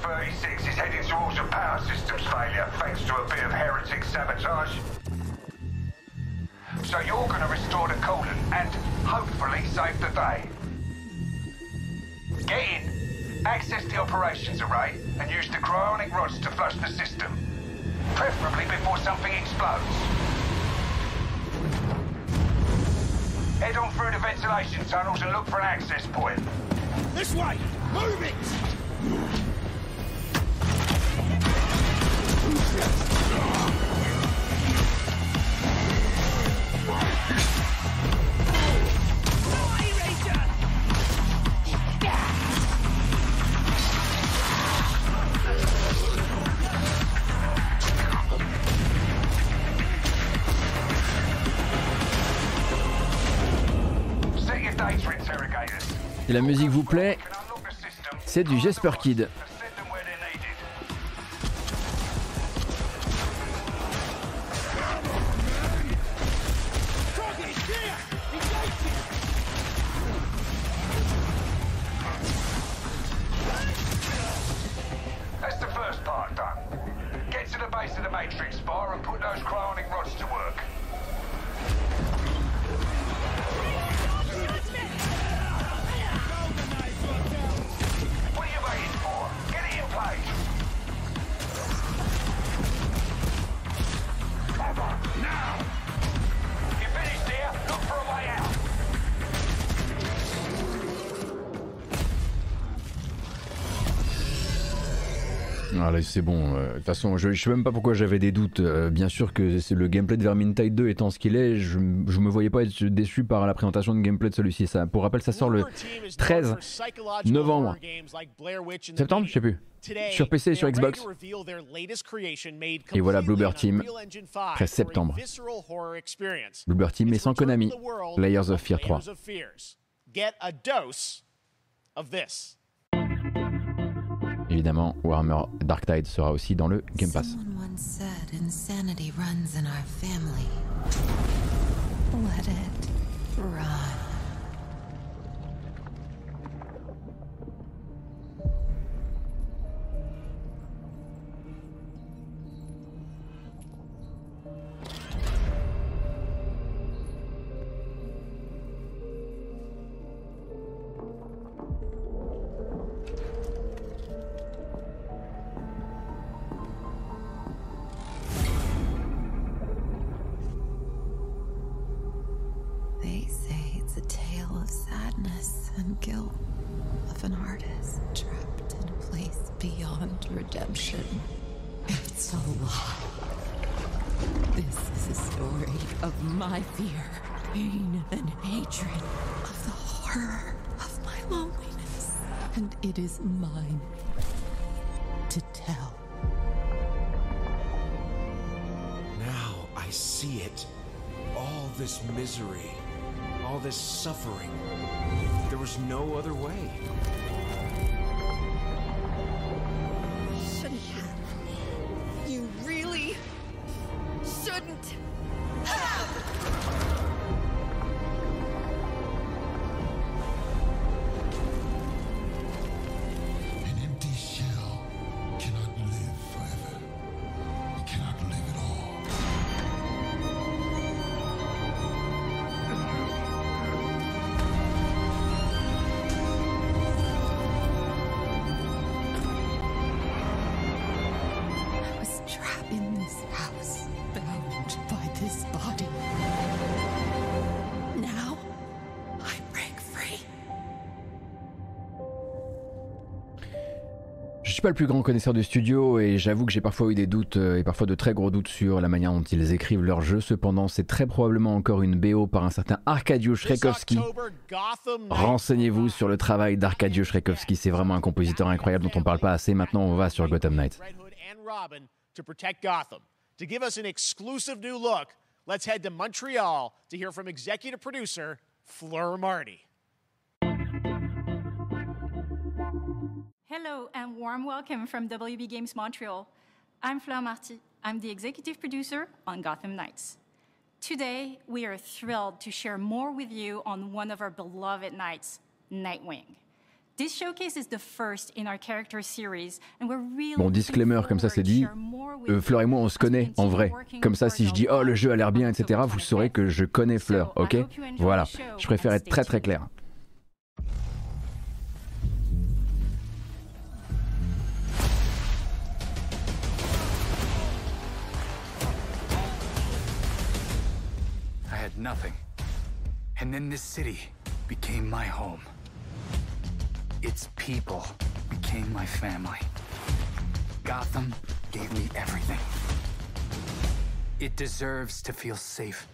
36 is heading towards a power systems failure thanks to a bit of heretic sabotage. So you're to restore the coolant and hopefully save the day. Get in, access the operations array, and use the cryonic rods to flush the system. Preferably before something explodes. Head on through the ventilation tunnels and look for an access point.
This way! Move it!
Si la musique vous plaît, c'est du Jesper Kid. C'est bon. euh, De toute façon, je, je sais même pas pourquoi j'avais des doutes. Euh, bien sûr que c'est le gameplay de Vermintide 2 étant ce qu'il est, je, je me voyais pas être déçu par la présentation de gameplay de celui-ci. Pour rappel, ça sort le 13 novembre. Septembre, je sais plus. Sur PC et sur Xbox. Et voilà Bloober Team, 13 septembre. Bloober Team, mais sans Konami. Layers of Fear 3. Évidemment, Warhammer Dark Tide sera aussi dans le Game Pass.
Guilt of an artist trapped in a place beyond redemption. It's a lie. This is a story of my fear, pain, and hatred, of the horror of my loneliness. And it is mine to tell.
Now I see it. All this misery, all this suffering. There was no other way.
Pas le plus grand connaisseur du studio et j'avoue que j'ai parfois eu des doutes euh, et parfois de très gros doutes sur la manière dont ils écrivent leurs jeux. Cependant, c'est très probablement encore une BO par un certain Arkadiusz Rekowski. Renseignez-vous sur le travail d'Arkadiusz Rekowski, c'est vraiment un compositeur incroyable dont on parle pas assez. Maintenant, on va sur Gotham Knights.
Red Hood and Robin to protect Gotham. To give us an exclusive new look, let's head to Montreal to hear from executive producer Fleur Marty.
Hello and warm welcome from WB Games Montreal. I'm Fleur Marty. I'm the executive producer on Gotham Knights. Today, we are thrilled to share more with you on one of our beloved knights, Nightwing. This showcase is the first in our character series, and we're really
Bon, disclaimer, comme ça c'est dit. Euh, Fleur et moi, on se connaît en vrai. Comme ça, si je dis oh le jeu a l'air bien, etc., vous saurez que je connais Fleur, ok? Voilà. Je préfère être très très clair.
Nothing. And then this city became my home. Its people became my family. Gotham gave me everything. It deserves to feel safe.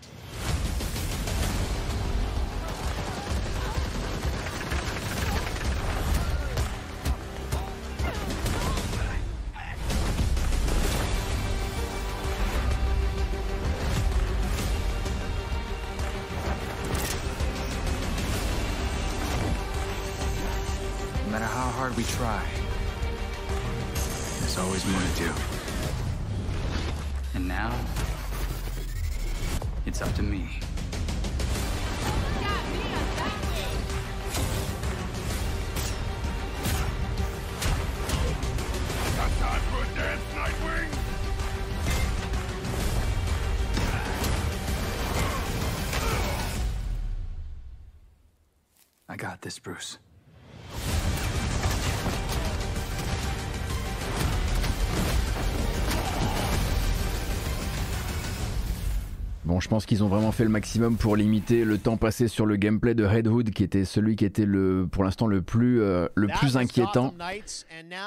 I got this, Bruce.
Bon, je pense qu'ils ont vraiment fait le maximum pour limiter le temps passé sur le gameplay de Red Hood, qui était celui qui était le, pour l'instant le plus, euh, le plus inquiétant.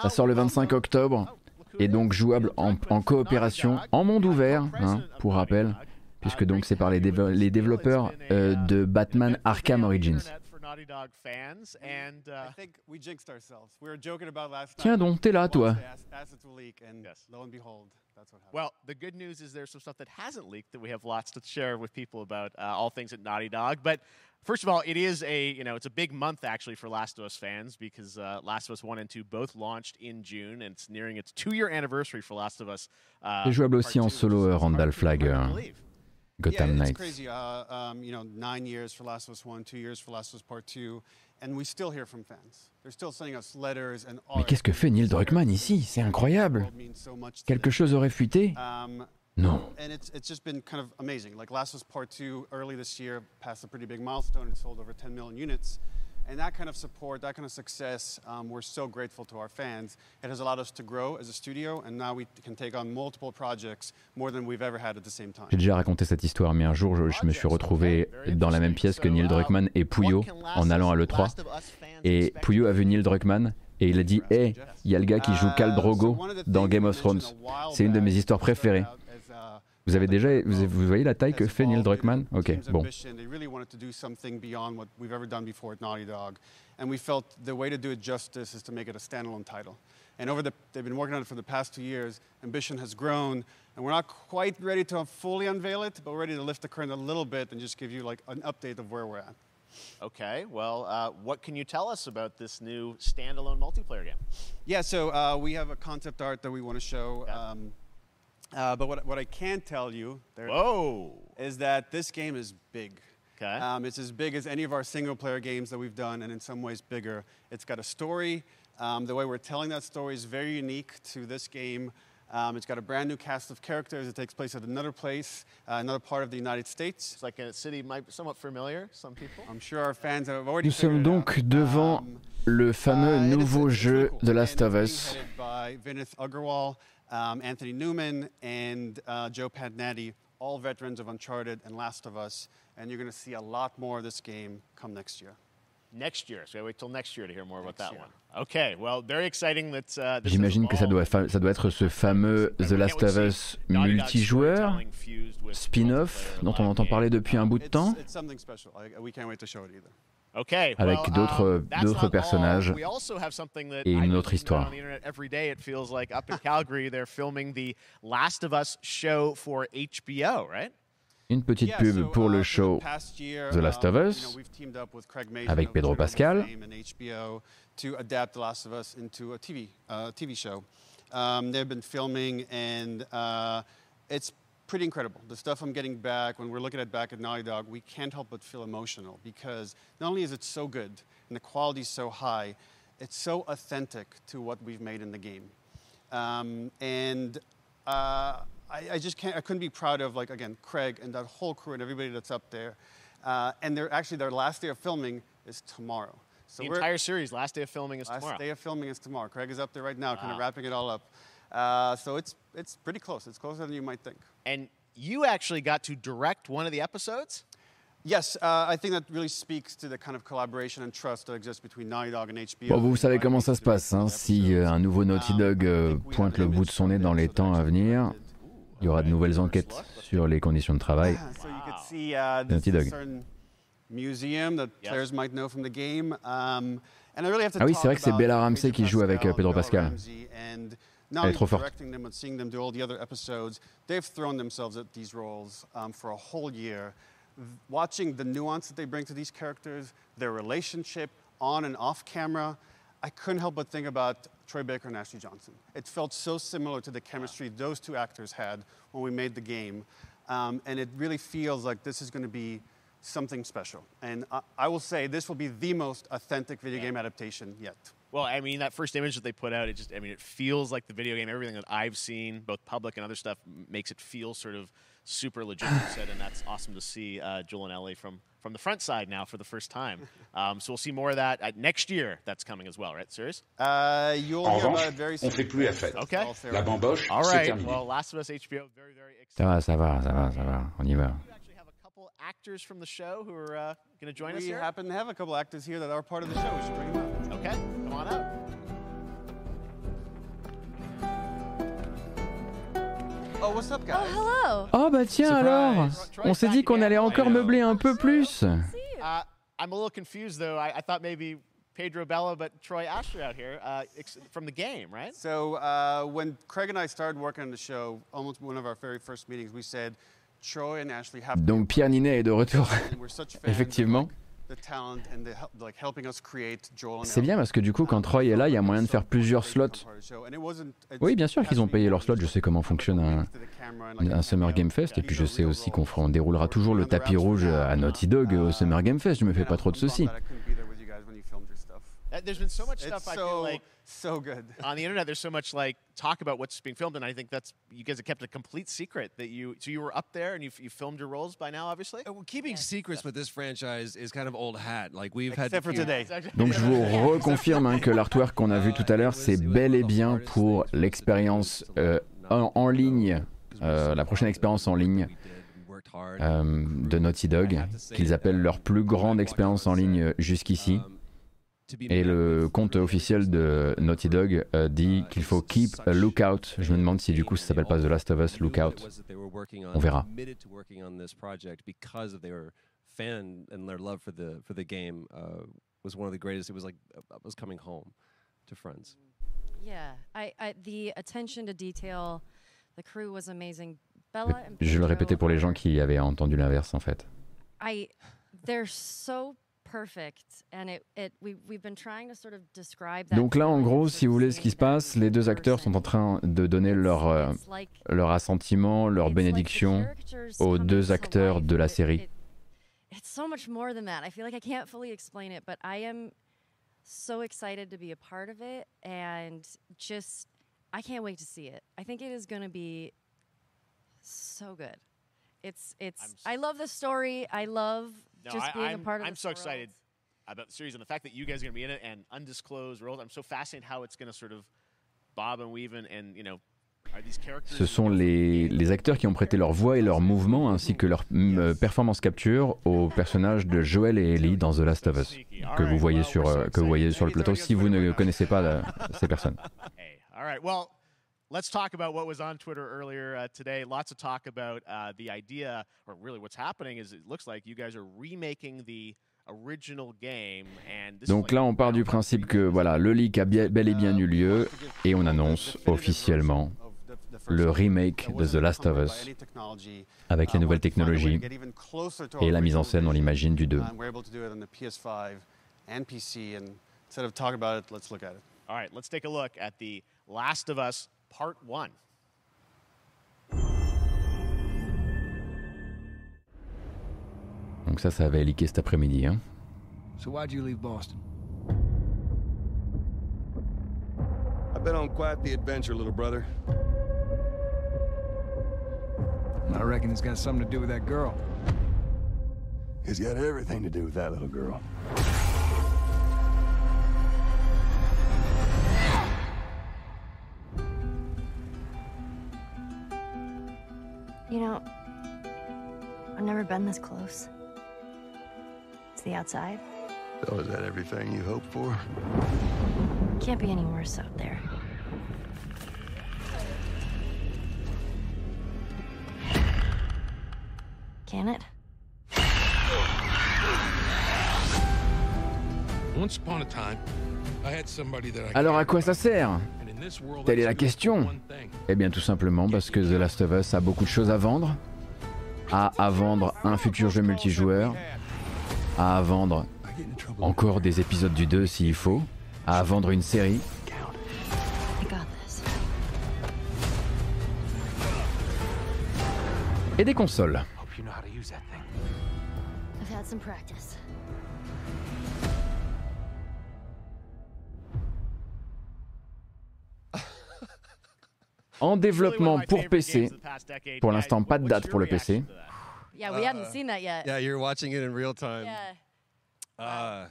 Ça sort le 25 octobre. est donc jouable en, en coopération en monde ouvert, hein, pour rappel, puisque donc c'est par les, dévo- les développeurs euh, de Batman Arkham Origins.
For Naughty Dog fans, and uh,
I think we jinxed ourselves. We were joking about last
Tiens donc, t'es là, toi.
The assets will leak, and lo and behold, that's what happened.
Well, the good news is there's some stuff that hasn't leaked that we have lots to share with people about uh, all things at Naughty Dog. But first of all, it is a you know it's a big month actually for Last of Us fans because uh, Last of Us One and Two both launched in June, and it's nearing its two-year anniversary for Last of Us. Uh,
C'est jouable aussi en solo Randall Flagg, Gotham
yeah, it's
Knights.
crazy. You know, nine years for Last of Us One, two years for Last of Us Part Two, and we still hear from fans. They're still sending us letters and.
Mais qu'est-ce que fait Neil Druckmann ici? C'est incroyable. Quelque chose aurait fuité? Non.
And it's, it's just been kind of amazing. Like Last of Us Part 2 early this year passed a pretty big milestone. It sold over 10 million units. And that kind of support, that kind of success, um, we're so grateful to our fans. It has allowed us to grow as a studio, and now we can take on multiple projects more than we've ever had at the same time.
J'ai déjà raconté cette histoire, mais un jour, je, je me suis retrouvé dans la même pièce que Neil Druckmann et Puyo en allant à l'E3. Et Puyo a vu Neil Druckmann et il a dit Hé, il y a le gars qui joue Khal Drogo dans Game of Thrones. C'est une de mes histoires préférées. Vous avez déjà, vous, vous voyez la taille que fait Neil Druckmann Ok, bon.
They really wanted to do something beyond what we've ever done before at Naughty Dog. And we felt the way to do it justice is to make it a standalone title. And over the, they've been working on it for the past two years. Ambition has grown, and we're not quite ready to fully unveil it, but we're ready to lift the curtain a little bit and just give you like an update of where we're at.
Okay, well, uh, what can you tell us about this new standalone multiplayer game?
Yeah, so uh, we have a concept art that we want to show. Um, uh, but what, what I can tell you there
Whoa.
is that this game is big.
Okay.
Um, it's as big as any of our single player games that we've done, and in some ways bigger. It's got a story. Um, the way we're telling that story is very unique to this game. Um, it's got a brand new cast of characters. It takes place at another place, uh, another part of the United States.
It's like a city might be somewhat familiar, some people.
I'm sure our fans have already
Nous sommes
figured it out.
donc devant le fameux
Uh,
nouveau
it's
jeu
cool.
The Last of Us.
by Vinith Agarwal, um, Anthony Newman, and uh, Joe Padnatti, all veterans of Uncharted and Last of Us. And you're going to see a lot more of this game come next year.
Next year, so we wait till next year to hear more about that one. Okay, well, very exciting that uh,
J'imagine que ça doit, fa- ça doit être ce fameux The Last of Us multijoueur, spin-off, dont on entend parler depuis un bout de temps?
It's something
Avec d'autres-
um,
d'autres
not
personnages
all. We also have something that
et une autre
to
histoire.
On the internet every day, it feels like up in Calgary, they're filming the Last of Us show for HBO, right?
Une petite pub pour le show
the
Last of Us avec Pedro Pascal.
fame and HBO to adapt The Last of Us into a TV uh, show. Um, they've been filming, and uh, it's pretty incredible. The stuff I'm getting back when we're looking at back at Naughty Dog, we can't help but feel emotional because not only is it so good and the quality is so high, it's so authentic to what we've made in the game. Um, and uh, I, I just can't, I couldn't be proud of, like, again, Craig and that whole crew and everybody that's up there. Uh, and they're actually, their last day of filming is tomorrow. So
the entire series, last day of filming is
last
tomorrow.
Last day of filming is tomorrow. Craig is up there right now, kind of wrapping it all up. Uh, so it's, it's pretty close. It's closer than you might think.
And you actually got to direct one of the episodes?
Yes, uh, I think that really speaks to the kind of collaboration and trust that exists between Naughty Dog and HBO.
Bon, vous savez comment ça se passe. hein. Si euh, un nouveau Naughty Dog euh, pointe le bout de son nez dans les temps à venir, il y aura de nouvelles enquêtes sur les conditions de travail.
So you could see uh,
Naughty Dog.
certain museum that players might know from the game. Um, and I really have to
Ah oui,
talk
c'est vrai que c'est
about
Bella Ramsey qui joue avec euh, Pedro Pascal.
And not
Elle est trop forte.
directing them, but seeing them do all the other episodes, they've thrown themselves at these roles um, for a whole year. Watching the nuance that they bring to these characters, their relationship on and off camera, I couldn't help but think about Troy Baker and Ashley Johnson. It felt so similar to the chemistry those two actors had when we made the game. Um, and it really feels like this is going to be something special. And I, I will say this will be the most authentic video game adaptation yet.
Well, I mean, that first image that they put out, it just, I mean, it feels like the video game. Everything that I've seen, both public and other stuff, makes it feel sort of super legit, you and that's awesome to see uh, Joel and Ellie from, from the front side now for the first time. [laughs] Um, so we'll see more of that uh, next year. That's coming as well, right? Serious?
Uh, you'll
En
hear about
revanche,
it very
on
soon.
fait plus la fête.
Okay.
La bamboche,
All
c'est terminé.
Well, Last of Us HBO, very, very
Ça va, ça va, ça va, ça va. On y va.
couple actors from the show who are uh, going to join us
We
here.
happen to have a couple actors here that are part of the show. We should bring them up.
Okay, come on out.
Oh, what's up, guys?
hello.
Oh bah tiens alors On s'est dit qu'on allait encore meubler un peu plus.
Uh, I'm a little confused though. I, I thought maybe Pedro Bella, but Troy Asher out here uh, ex- from the game, right?
So uh, when Craig and I started working on the show, almost one of our very first meetings, we said Troy and Ashley have
Donc Pierre Ninet est de retour. Effectivement. C'est bien parce que du coup, quand Troy est là, il y a moyen de faire plusieurs slots. Oui, bien sûr qu'ils ont payé leurs slots. Je sais comment fonctionne un, un Summer Game Fest. Et puis je sais aussi qu'on on déroulera toujours le tapis rouge à Naughty Dog au Summer Game Fest. Je me fais pas trop de soucis.
Uh, so
good [laughs]
on the internet. There's so much like talk about what's being filmed, and I think that's you guys have kept a complete secret that you. So you were up there and you you filmed your roles by now, obviously?
Keeping secrets with this franchise is kind of old hat. Like we've had
Except for today. [laughs]
Donc je vous [laughs] reconfirme hein, que l'artwork qu'on a vu tout à l'heure, c'est bel et bien pour l'expérience euh, en, en ligne, euh, la prochaine expérience en ligne euh, de Naughty Dog, qu'ils appellent leur plus grande expérience en ligne jusqu'ici. Et le compte officiel de Naughty Dog euh, dit qu'il faut keep a lookout. Je me demande si du coup ça s'appelle pas The Last of Us Lookout.
was that they were working on,
verra.
committed to working on this project because of their fan and their love for the for the game uh, was one of the greatest. It was like uh, was coming home to friends.
Yeah, I, I the attention to detail, the crew was amazing. Bella and
Je le répétais pour les gens qui avaient entendu l'inverse en fait.
I they're so perfect and it it we we've been trying to sort of describe that
Donc là, en gros, si vous voulez ce qui se passe, les deux acteurs sont en train de donner leur, euh, leur assentiment, leur bénédiction aux deux acteurs de la série.
it's so much more than that. I feel like I can't fully explain it, but I am so excited to be a part of it and just I can't wait to see it. I think it is going to be so good. It's it's I love the story. I love
No,
just
I,
being
I'm,
a part of
I'm so
world.
excited about the series and the fact that you guys are going to be in it and undisclosed roles. I'm so fascinated how it's going to sort of bob and weave and, and you know, are these characters?
Ce sont les, les acteurs qui ont prêté leur voix et leur mouvement ainsi que leur performance capture aux personnages de Joel et Ellie dans The Last of Us que vous voyez sur, que vous voyez sur le plateau si vous ne connaissez pas euh, ces personnes.
Let's talk about what was on Twitter earlier uh, today. Lots of talk about uh, the idea, or really what's happening is it looks like you guys are remaking the original game, and this is
Donc là, on part du principe que voilà, le leak a bel et bien eu lieu et on annonce officiellement le remake de The Last of Us avec les nouvelles technologies et la mise en scène, on l'imagine, du 2.
And we're able to do it on the PS5 and PC. And instead of talking about it, let's look at it.
All right, let's take a look at the Last of Us Part 1.
Donc ça, ça avait leaké cet après-midi. hein.
So why'd you leave Boston?
I've been on quite the adventure, little brother.
I reckon it's got something to do with that girl.
It's got everything to do with that little girl.
You know, I've never been this close. It's the outside.
So is that everything you hoped for?
Can't be any worse out there. Can it?
Once upon a time, I had somebody that I
Alors à quoi ça sert Telle est la question. Eh bien tout simplement parce que The Last of Us a beaucoup de choses à vendre. A à vendre un futur jeu multijoueur. A à vendre encore des épisodes du 2 s'il faut. A à vendre une série. Et des consoles. En développement pour PC. Pour l'instant, pas de date pour le PC.
Yeah, we hadn't seen that yet.
Yeah, you're watching it in real time.
Yeah.
Uh,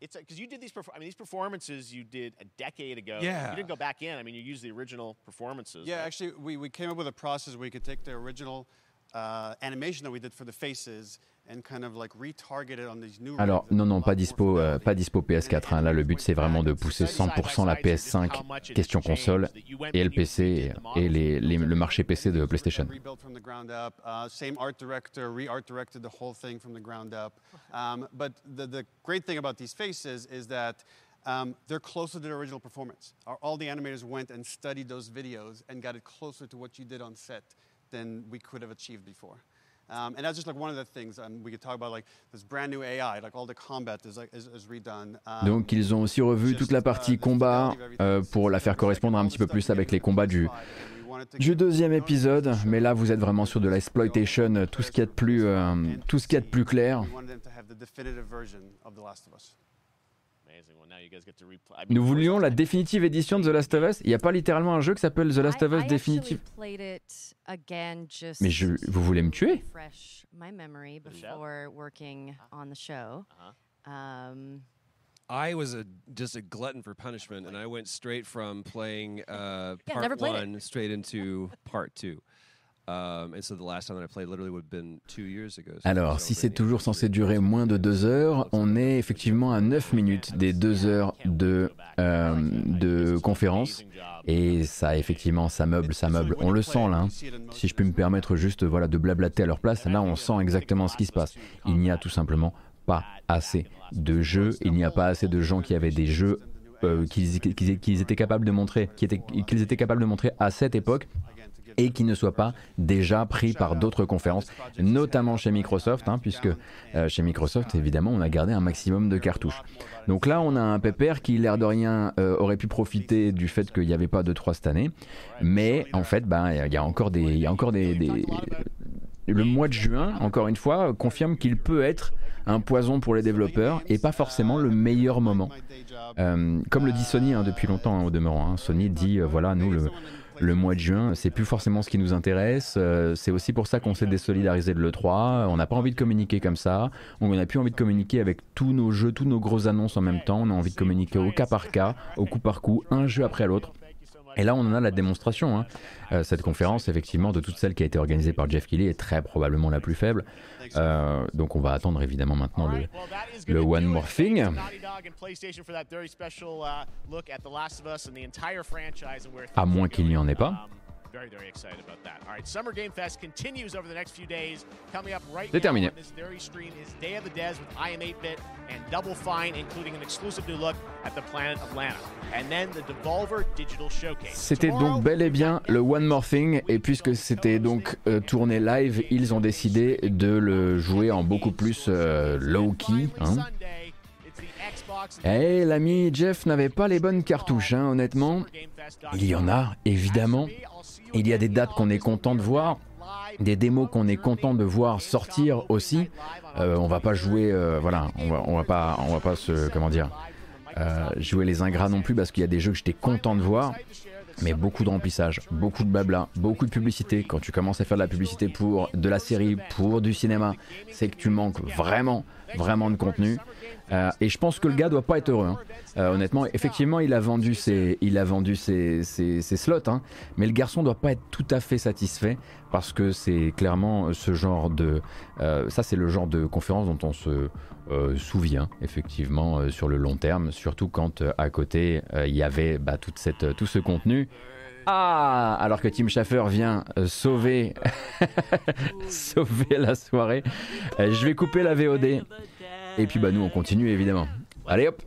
It's because you did these. Perfor- I mean, these performances you did a decade ago.
Yeah.
You didn't go back in. I mean, you used the original performances.
Yeah,
right?
actually, we, we came up with a process where we could take the original uh, animation that we did for the faces and kind of like retarget it on these new
Alors non non pas dispo euh, pas dispo PS4 hein. là le but c'est vraiment de pousser 100% la PS5 question console et le PC et, les, les, le marché PC de PlayStation.
rebuilt from the ground up. Same art director, re-art directed the whole thing from the ground up. Um, but the, the great thing about these faces is that they're closer to the original performance. All the animators went and studied those videos and got it closer to what you did on set than we could have achieved before. Um, and that's just like one of the things um, we could talk about, like this brand new AI, like all the combat is, like, is, is redone. Um,
Donc ils ont aussi revu toute la partie combat euh, pour la faire correspondre un petit peu plus avec les combats du, du deuxième épisode. Mais là vous êtes vraiment sur de l'exploitation, tout ce qu'il y a de plus, euh, tout ce qu'il y a de plus clair. Nous voulions la définitive édition de The Last of Us. Il n'y a pas littéralement un jeu qui s'appelle The Last of Us
just
Mais je, vous voulez me tuer?
refresh my memory
The show?
before working on the show.
Uh-huh.
Um,
I was a just a glutton for punishment, and I went straight from playing uh,
Yeah,
part
it.
one straight into part two.
Alors, si c'est toujours censé durer moins de deux heures, on est effectivement à 9 minutes des deux heures de, euh, de conférence. Et ça, effectivement, ça meuble, ça meuble. On le sent là. hein. Si je peux me permettre juste voilà, de blablater à leur place, là, on sent exactement ce qui se passe. Il n'y a tout simplement pas assez de jeux. Il n'y a pas assez de gens qui avaient des jeux euh, qu'ils étaient capables de montrer, étaient- qu'ils étaient capables de montrer à cette époque et qui ne soient pas déjà pris par d'autres conférences, notamment chez Microsoft, hein, puisque euh, chez Microsoft, évidemment, on a gardé un maximum de cartouches. Donc là, on a un pépère qui, l'air de rien, euh, aurait pu profiter du fait qu'il n'y avait pas de 3 cette année, mais en fait, ben, il y a encore des... y a encore des, Le mois de juin, encore une fois, confirme qu'il peut être un poison pour les développeurs et pas forcément le meilleur moment. Euh, comme le dit Sony hein, depuis longtemps hein, au demeurant. Sony dit voilà, nous, le, le mois de juin, c'est plus forcément ce qui nous intéresse. euh, c'est aussi pour ça qu'on s'est désolidarisé de l'E3. On n'a pas envie de communiquer comme ça. On n'a plus envie de communiquer avec tous nos jeux, tous nos grosses annonces en même temps. On a envie de communiquer au cas par cas, au coup par coup, un jeu après l'autre. Et là, on en a la démonstration. hein. Euh, cette conférence, effectivement, de toute celle qui a été organisée par Jeff Keighley, est très probablement la plus faible. Euh, donc, on va attendre évidemment maintenant le, le One More Thing.
Uh,
À moins qu'il n'y en ait pas.
Very, very excited about that. All right, Summer Game Fest continues over the next few days. Coming up right
C'est
now
terminé.
on this very stream is Day of the Des with I Am 8-Bit and Double Fine, including an exclusive new look at the planet of Lana. And then the Devolver Digital Showcase.
C'était donc bel et bien le One More Thing, et puisque c'était donc euh, tourné live, ils ont décidé de le jouer en beaucoup plus euh, low-key. hein. Et l'ami Jeff n'avait pas les bonnes cartouches, hein, honnêtement. Il y en a, évidemment. Il y a des dates qu'on est content de voir, des démos qu'on est content de voir sortir aussi. Euh, on va pas jouer, euh, voilà, on va, pas, on va pas se, comment dire, euh, jouer les ingrats non plus parce qu'il y a des jeux que j'étais content de voir. Mais beaucoup de remplissage, beaucoup de blabla, beaucoup de publicité. Quand tu commences à faire de la publicité pour de la série, pour du cinéma, c'est que tu manques vraiment, vraiment de contenu. Euh, et je pense que le gars doit pas être heureux. hein. Euh, honnêtement, effectivement, il a vendu ses, il a vendu ses, ses- slots, hein. mais le garçon doit pas être tout à fait satisfait parce que c'est clairement ce genre de, euh, ça c'est le genre de conférence dont on se souvient effectivement sur le long terme, surtout quand à côté il y avait bah, cette, tout ce contenu. Ah, alors que Tim Schafer vient sauver, [laughs] sauver la soirée. Je vais couper la VOD. Et puis bah nous on continue évidemment. Allez hop